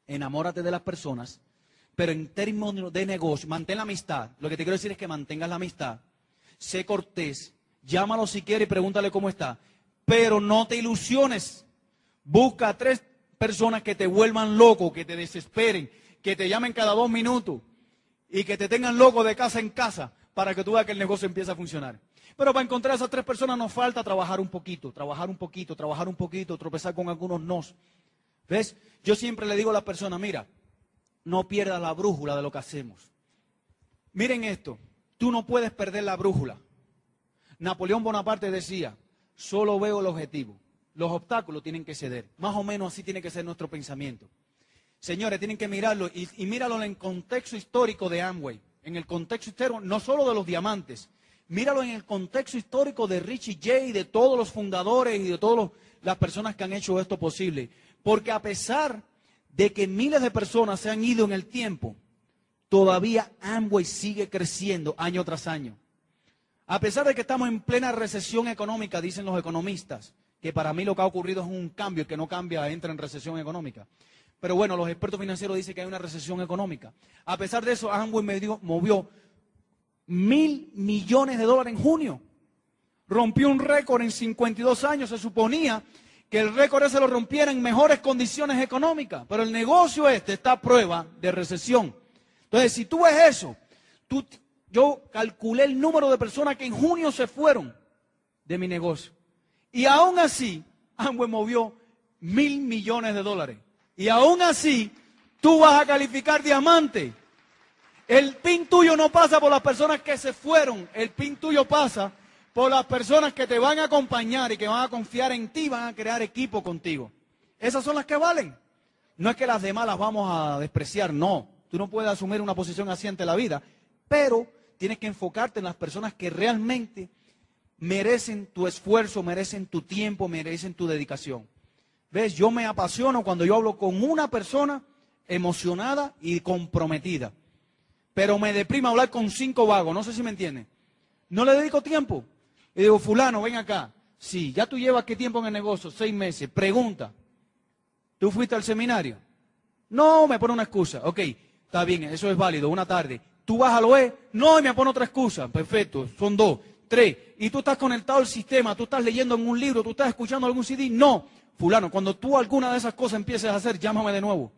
enamórate de las personas, pero en términos de negocio, mantén la amistad. Lo que te quiero decir es que mantengas la amistad. Sé cortés. Llámalo si quieres y pregúntale cómo está. Pero no te ilusiones. Busca a tres personas que te vuelvan loco, que te desesperen, que te llamen cada dos minutos y que te tengan loco de casa en casa para que tú veas que el negocio empiece a funcionar. Pero para encontrar a esas tres personas nos falta trabajar un poquito, trabajar un poquito, trabajar un poquito, tropezar con algunos nos. ¿Ves? Yo siempre le digo a la persona, mira, no pierdas la brújula de lo que hacemos. Miren esto, tú no puedes perder la brújula. Napoleón Bonaparte decía, solo veo el objetivo. Los obstáculos tienen que ceder. Más o menos así tiene que ser nuestro pensamiento. Señores, tienen que mirarlo y, míralo en el contexto histórico de Amway, en el contexto histórico no solo de los diamantes, míralo en el contexto histórico de Richie J, de todos los fundadores y de todas las personas que han hecho esto posible. Porque a pesar de que miles de personas se han ido en el tiempo, todavía Amway sigue creciendo año tras año. A pesar de que estamos en plena recesión económica, dicen los economistas, que para mí lo que ha ocurrido es un cambio, que no cambia, entra en recesión económica. Pero bueno, los expertos financieros dicen que hay una recesión económica. A pesar de eso, Amway movió mil millones de dólares en junio. Rompió un récord en 52 años. Se suponía que el récord ese lo rompiera en mejores condiciones económicas. Pero el negocio este está a prueba de recesión. Entonces, si tú ves eso, tú, yo calculé el número de personas que en junio se fueron de mi negocio. Y aún así, Amway movió mil millones de dólares. Y aún así, tú vas a calificar diamante. El pin tuyo no pasa por las personas que se fueron. El pin tuyo pasa por las personas que te van a acompañar y que van a confiar en ti, van a crear equipo contigo. Esas son las que valen. No es que las demás las vamos a despreciar, no. Tú no puedes asumir una posición así ante la vida, pero tienes que enfocarte en las personas que realmente merecen tu esfuerzo, merecen tu tiempo, merecen tu dedicación. ¿Ves? Yo me apasiono cuando yo hablo con una persona emocionada y comprometida. Pero me deprima hablar con cinco vagos, no sé si me entienden. No le dedico tiempo. Y digo, fulano, ven acá. Sí, ya tú llevas qué tiempo en el negocio, seis meses. Pregunta, ¿tú fuiste al seminario? No, me pone una excusa. Ok, está bien, eso es válido, una tarde. ¿Tú vas al OE? No, y me pone otra excusa. Perfecto, son dos. tres. Y tú estás conectado al sistema, tú estás leyendo en un libro, tú estás escuchando algún CD. No, fulano, cuando tú alguna de esas cosas empieces a hacer, llámame de nuevo.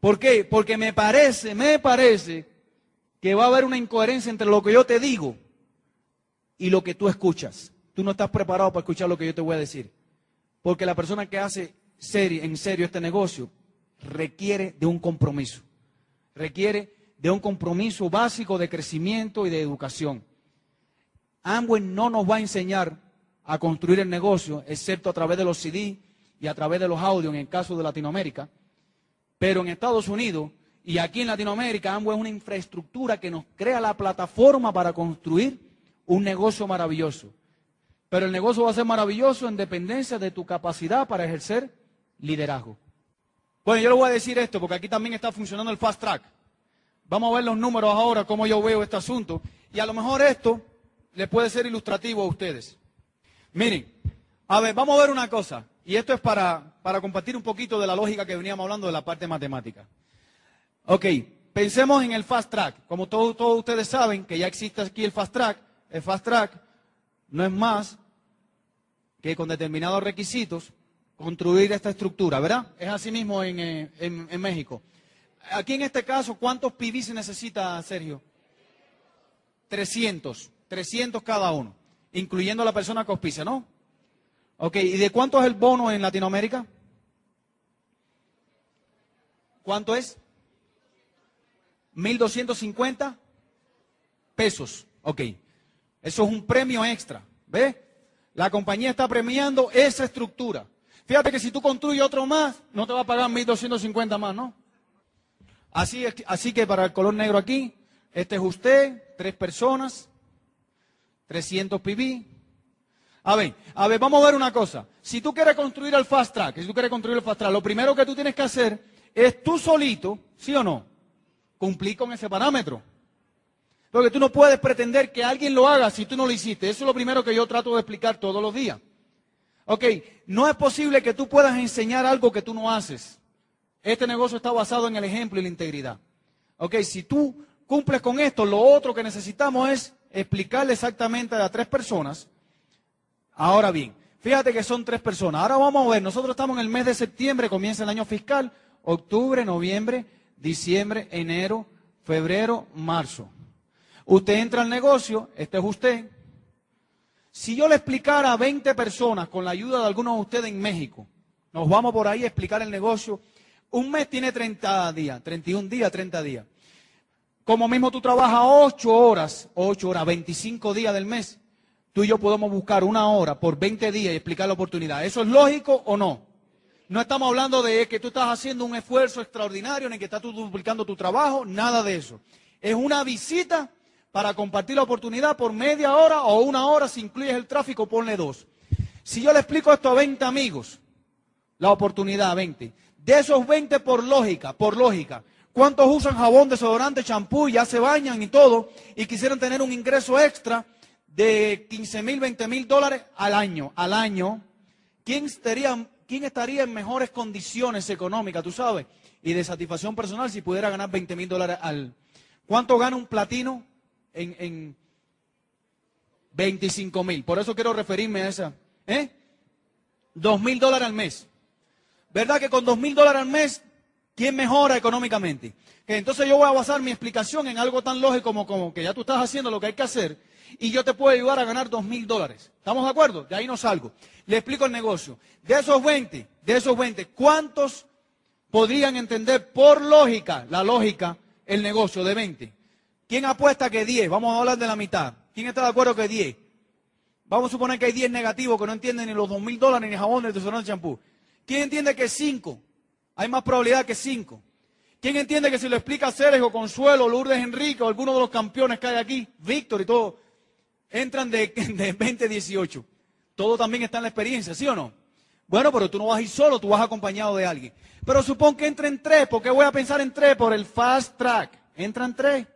¿Por qué? Porque me parece, me parece que va a haber una incoherencia entre lo que yo te digo y lo que tú escuchas. Tú no estás preparado para escuchar lo que yo te voy a decir. Porque la persona que hace en serio este negocio requiere de un compromiso. Requiere de un compromiso básico de crecimiento y de educación. Amway no nos va a enseñar a construir el negocio, excepto a través de los CD y a través de los audios en el caso de Latinoamérica. Pero en Estados Unidos y aquí en Latinoamérica, Amway es una infraestructura que nos crea la plataforma para construir un negocio maravilloso. Pero el negocio va a ser maravilloso en dependencia de tu capacidad para ejercer liderazgo. Bueno, yo le voy a decir esto porque aquí también está funcionando el fast track. Vamos a ver los números ahora, cómo yo veo este asunto. Y a lo mejor esto le puede ser ilustrativo a ustedes. Miren, a ver, vamos a ver una cosa. Y esto es para, para compartir un poquito de la lógica que veníamos hablando de la parte matemática. Ok, pensemos en el fast track. Como todos, ustedes saben que ya existe aquí el fast track, el fast track no es más que con determinados requisitos construir esta estructura, ¿verdad? Es así mismo en, eh, en, México. Aquí en este caso, ¿cuántos PV se necesita, Sergio? 300, 300 cada uno, incluyendo la persona que auspicia, ¿no? Ok, ¿y de cuánto es el bono en Latinoamérica? ¿Cuánto es? 1.250 pesos. Ok, eso es un premio extra, ¿ves? La compañía está premiando esa estructura. Fíjate que si tú construyes otro más, no te va a pagar 1.250 más, ¿no? Así, así que para el color negro aquí, este es usted, tres personas, 300 PB. A ver, a ver, vamos a ver una cosa. Si tú quieres construir el fast track, si tú quieres construir el fast track, lo primero que tú tienes que hacer es tú solito, ¿sí o no? Cumplir con ese parámetro. Porque tú no puedes pretender que alguien lo haga si tú no lo hiciste. Eso es lo primero que yo trato de explicar todos los días. Ok, no es posible que tú puedas enseñar algo que tú no haces. Este negocio está basado en el ejemplo y la integridad. Ok, si tú cumples con esto, lo otro que necesitamos es explicarle exactamente a tres personas. Ahora bien, fíjate que son tres personas. Ahora vamos a ver, nosotros estamos en el mes de septiembre, comienza el año fiscal, octubre, noviembre, diciembre, enero, febrero, marzo. Usted entra al negocio, este es usted, si yo le explicara a 20 personas con la ayuda de algunos de ustedes en México, nos vamos por ahí a explicar el negocio, un mes tiene 30 días, 31 días, 30 días. Como mismo tú trabajas 8 horas, 8 horas, 25 días del mes, tú y yo podemos buscar una hora por 20 días y explicar la oportunidad. ¿Eso es lógico o no? No estamos hablando de que tú estás haciendo un esfuerzo extraordinario, ni que estás duplicando tu trabajo, nada de eso. Es una visita para compartir la oportunidad por media hora o una hora, si incluyes el tráfico, ponle dos. Si yo le explico esto a 20 amigos, la oportunidad a 20, de esos 20 por lógica, por lógica, ¿cuántos usan jabón, desodorante, champú, ya se bañan y todo, y quisieran tener un ingreso extra de 15 mil, 20 mil dólares al año, al año? ¿Quién estaría, ¿Quién estaría en mejores condiciones económicas, tú sabes, y de satisfacción personal si pudiera ganar 20 mil dólares al... ¿Cuánto gana un platino en, en 25 mil. Por eso quiero referirme a esa. ¿Eh? 2 mil dólares al mes. ¿Verdad que con 2 mil dólares al mes, ¿quién mejora económicamente? Que entonces yo voy a basar mi explicación en algo tan lógico como, como que ya tú estás haciendo lo que hay que hacer y yo te puedo ayudar a ganar 2 mil dólares. ¿Estamos de acuerdo? De ahí no salgo. Le explico el negocio. De esos 20, de esos 20, ¿cuántos podrían entender por lógica, la lógica, el negocio de 20? ¿Quién apuesta que 10? Vamos a hablar de la mitad. ¿Quién está de acuerdo que 10? Vamos a suponer que hay 10 negativos que no entienden ni los 2 mil dólares ni jabón ni de champú. ¿Quién entiende que 5? Hay más probabilidad que 5. ¿Quién entiende que si lo explica Sergio, Consuelo, Lourdes Enrique o alguno de los campeones que hay aquí, Víctor y todo, entran de, de 20 18? Todo también está en la experiencia, ¿sí o no? Bueno, pero tú no vas a ir solo, tú vas acompañado de alguien. Pero supón que entren tres, ¿por qué voy a pensar en tres? Por el fast track. Entran tres.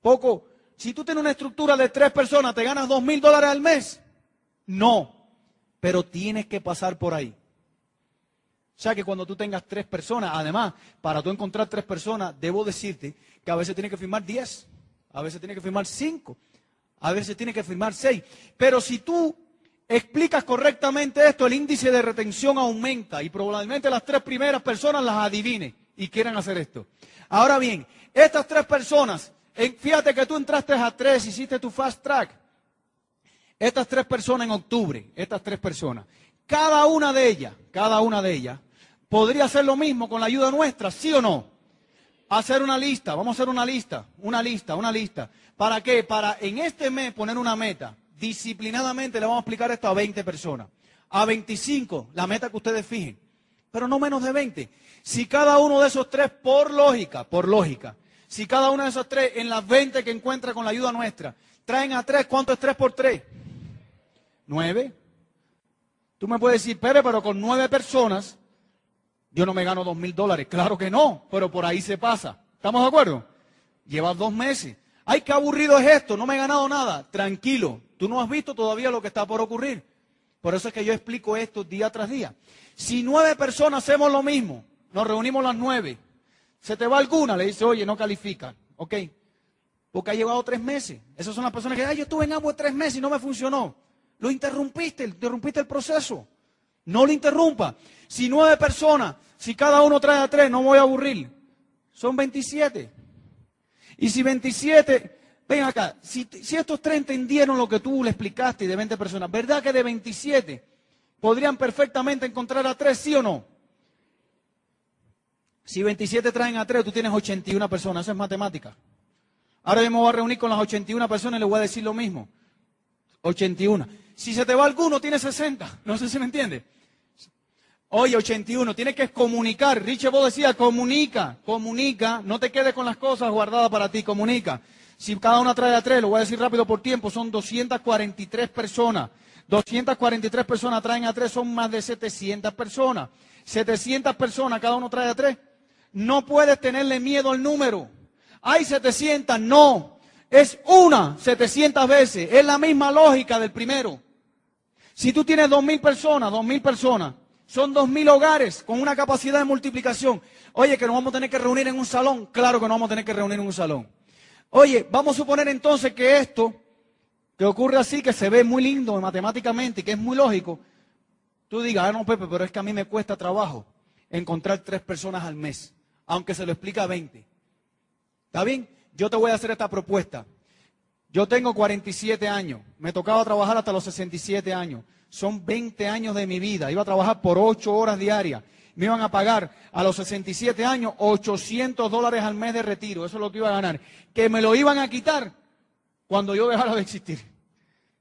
Poco. Si tú tienes una estructura de tres personas, ¿te ganas dos mil dólares al mes? No. Pero tienes que pasar por ahí. O sea que cuando tú tengas tres personas, además, para tú encontrar tres personas, debo decirte que a veces tienes que firmar diez, a veces tienes que firmar cinco, A veces tiene que firmar seis. Pero si tú explicas correctamente esto, el índice de retención aumenta y probablemente las tres primeras personas las adivinen y quieran hacer esto. Ahora bien, estas tres personas, fíjate que tú entraste a tres, hiciste tu fast track. Estas tres personas en octubre, estas tres personas, cada una de ellas, cada una de ellas, podría hacer lo mismo con la ayuda nuestra, ¿sí o no? Hacer una lista, vamos a hacer una lista, una lista, una lista. ¿Para qué? Para en este mes poner una meta. Disciplinadamente le vamos a explicar esto a 20 personas. A 25, la meta que ustedes fijen. Pero no menos de 20. Si cada uno de esos tres, por lógica, por lógica, si cada uno de esos tres en las 20 que encuentra con la ayuda nuestra, traen a tres, ¿cuánto es tres por tres? Nueve. Tú me puedes decir, Pere, pero con nueve personas, yo no me gano dos mil dólares. Claro que no, pero por ahí se pasa. ¿Estamos de acuerdo? Llevas dos meses. Ay, qué aburrido es esto, no me he ganado nada. Tranquilo, tú no has visto todavía lo que está por ocurrir. Por eso es que yo explico esto día tras día. Si nueve personas hacemos lo mismo, nos reunimos las nueve, se te va alguna, le dice, oye, no califica, ok, porque ha llevado tres meses. Esas son las personas que, ay, yo estuve en agua tres meses y no me funcionó. Lo interrumpiste, interrumpiste el proceso. No lo interrumpa. Si nueve personas, si cada uno trae a tres, no voy a aburrir. Son 27. Y si 27, ven acá, si, estos tres entendieron lo que tú le explicaste de 20 personas, ¿verdad que de 27 podrían perfectamente encontrar a tres, sí o no? Si 27 traen a tres, tú tienes 81 personas, eso es matemática. Ahora yo me voy a reunir con las 81 personas y les voy a decir lo mismo. 81. Si se te va alguno, tienes 60. No sé si me entiende. Oye, 81, tienes que comunicar. Richard vos decía, comunica, comunica, no te quedes con las cosas guardadas para ti, comunica. Si cada una trae a tres, lo voy a decir rápido por tiempo, son 243 personas. 243 personas traen a tres, son más de 700 personas. 700 personas, cada uno trae a tres. No puedes tenerle miedo al número. Hay 700, no. Es una 700 veces. Es la misma lógica del primero. Si tú tienes 2.000 personas, 2.000 personas, son dos mil hogares con una capacidad de multiplicación. Oye, que nos vamos a tener que reunir en un salón. Claro que nos vamos a tener que reunir en un salón. Oye, vamos a suponer entonces que esto, que ocurre así, que se ve muy lindo matemáticamente y que es muy lógico, tú digas, ah, no, Pepe, pero es que a mí me cuesta trabajo encontrar tres personas al mes, aunque se lo explica a 20. ¿Está bien? Yo te voy a hacer esta propuesta. Yo tengo 47 años, me tocaba trabajar hasta los 67 años son 20 años de mi vida. Iba a trabajar por 8 horas diarias. Me iban a pagar a los 67 años 800 dólares al mes de retiro. Eso es lo que iba a ganar. Que me lo iban a quitar cuando yo dejara de existir.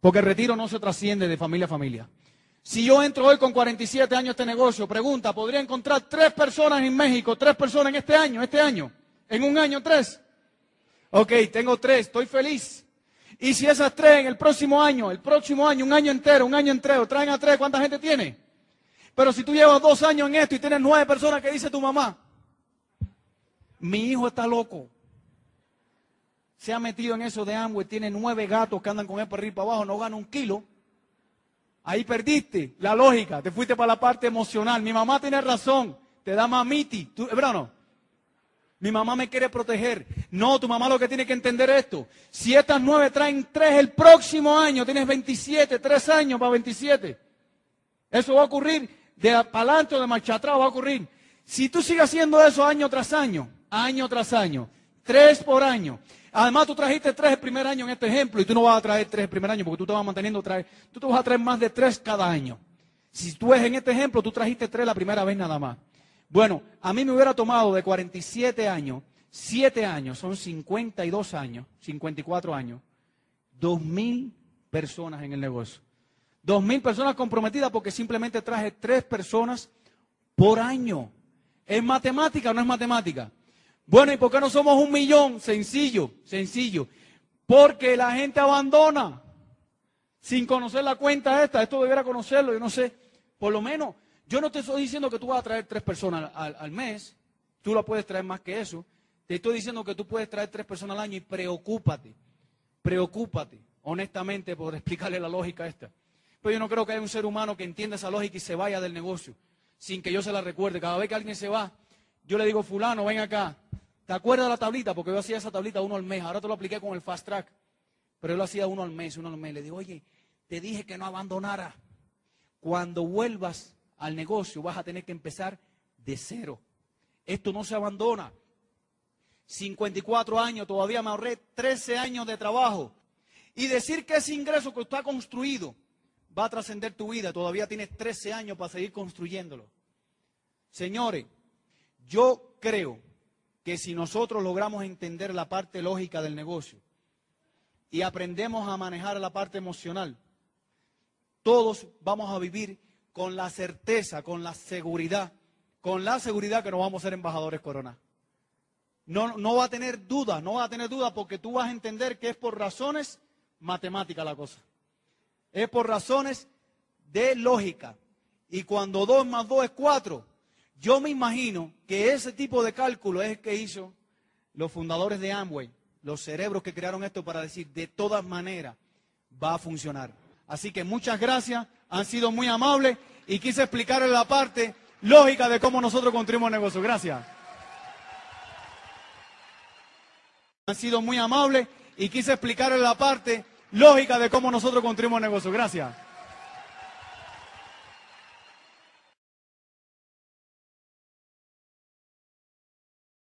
Porque el retiro no se trasciende de familia a familia. Si yo entro hoy con 47 años a este negocio, pregunta, ¿podría encontrar tres personas en México, tres personas en este año, este año? ¿En un año tres? Ok, tengo tres, estoy feliz. Y si esas tres en el próximo año, el próximo año, un año entero, un año entero, traen a tres, ¿cuánta gente tiene? Pero si tú llevas dos años en esto y tienes nueve personas que dice tu mamá, mi hijo está loco. Se ha metido en eso de Amway, tiene nueve gatos que andan con él para arriba y para abajo, no gana un kilo. Ahí perdiste la lógica, te fuiste para la parte emocional. Mi mamá tiene razón, te da mamiti. ¿Tú, ¿Verdad no? Mi mamá me quiere proteger. No, tu mamá lo que tiene que entender esto. Si estas nueve traen tres el próximo año, tienes 27, tres años para 27. Eso va a ocurrir de adelante o de marcha atrás, va a ocurrir. Si tú sigues haciendo eso año tras año, año tras año, tres por año. Además, tú trajiste tres el primer año en este ejemplo y tú no vas a traer tres el primer año porque tú te vas manteniendo, traer, tú te vas a traer más de tres cada año. Si tú ves en este ejemplo, tú trajiste tres la primera vez nada más. Bueno, a mí me hubiera tomado de 47 años, 7 años, son 52 años, 54 años, 2.000 personas en el negocio. 2.000 personas comprometidas porque simplemente traje 3 personas por año. ¿Es matemática o no es matemática? Bueno, ¿y por qué no somos un millón? Sencillo, sencillo. Porque la gente abandona sin conocer la cuenta esta. Esto debiera conocerlo, yo no sé. Por lo menos yo no te estoy diciendo que tú vas a traer tres personas al, mes, tú la puedes traer más que eso. Te estoy diciendo que tú puedes traer tres personas al año y preocúpate, preocúpate, honestamente, por explicarle la lógica esta. Pero yo no creo que haya un ser humano que entienda esa lógica y se vaya del negocio sin que yo se la recuerde. Cada vez que alguien se va, yo le digo, fulano, ven acá. ¿Te acuerdas de la tablita? Porque yo hacía esa tablita uno al mes. Ahora te lo apliqué con el fast track. Pero él lo hacía uno al mes, uno al mes. Le digo, oye, te dije que no abandonara. Cuando vuelvas al negocio vas a tener que empezar de cero. Esto no se abandona. 54 años, todavía me ahorré 13 años de trabajo. Y decir que ese ingreso que está construido va a trascender tu vida, todavía tienes 13 años para seguir construyéndolo. Señores, yo creo que si nosotros logramos entender la parte lógica del negocio y aprendemos a manejar la parte emocional, todos vamos a vivir con la certeza, con la seguridad, con la seguridad que no vamos a ser embajadores corona. No, no va a tener duda, no va a tener duda porque tú vas a entender que es por razones matemáticas la cosa. Es por razones de lógica. Y cuando 2 más 2 es 4, yo me imagino que ese tipo de cálculo es el que hizo los fundadores de Amway, los cerebros que crearon esto para decir, de todas maneras, va a funcionar. Así que muchas gracias, han sido muy amables y quise explicarles la parte lógica de cómo nosotros construimos negocio. Gracias. Han sido muy amables y quise explicarles la parte lógica de cómo nosotros construimos negocio. Gracias.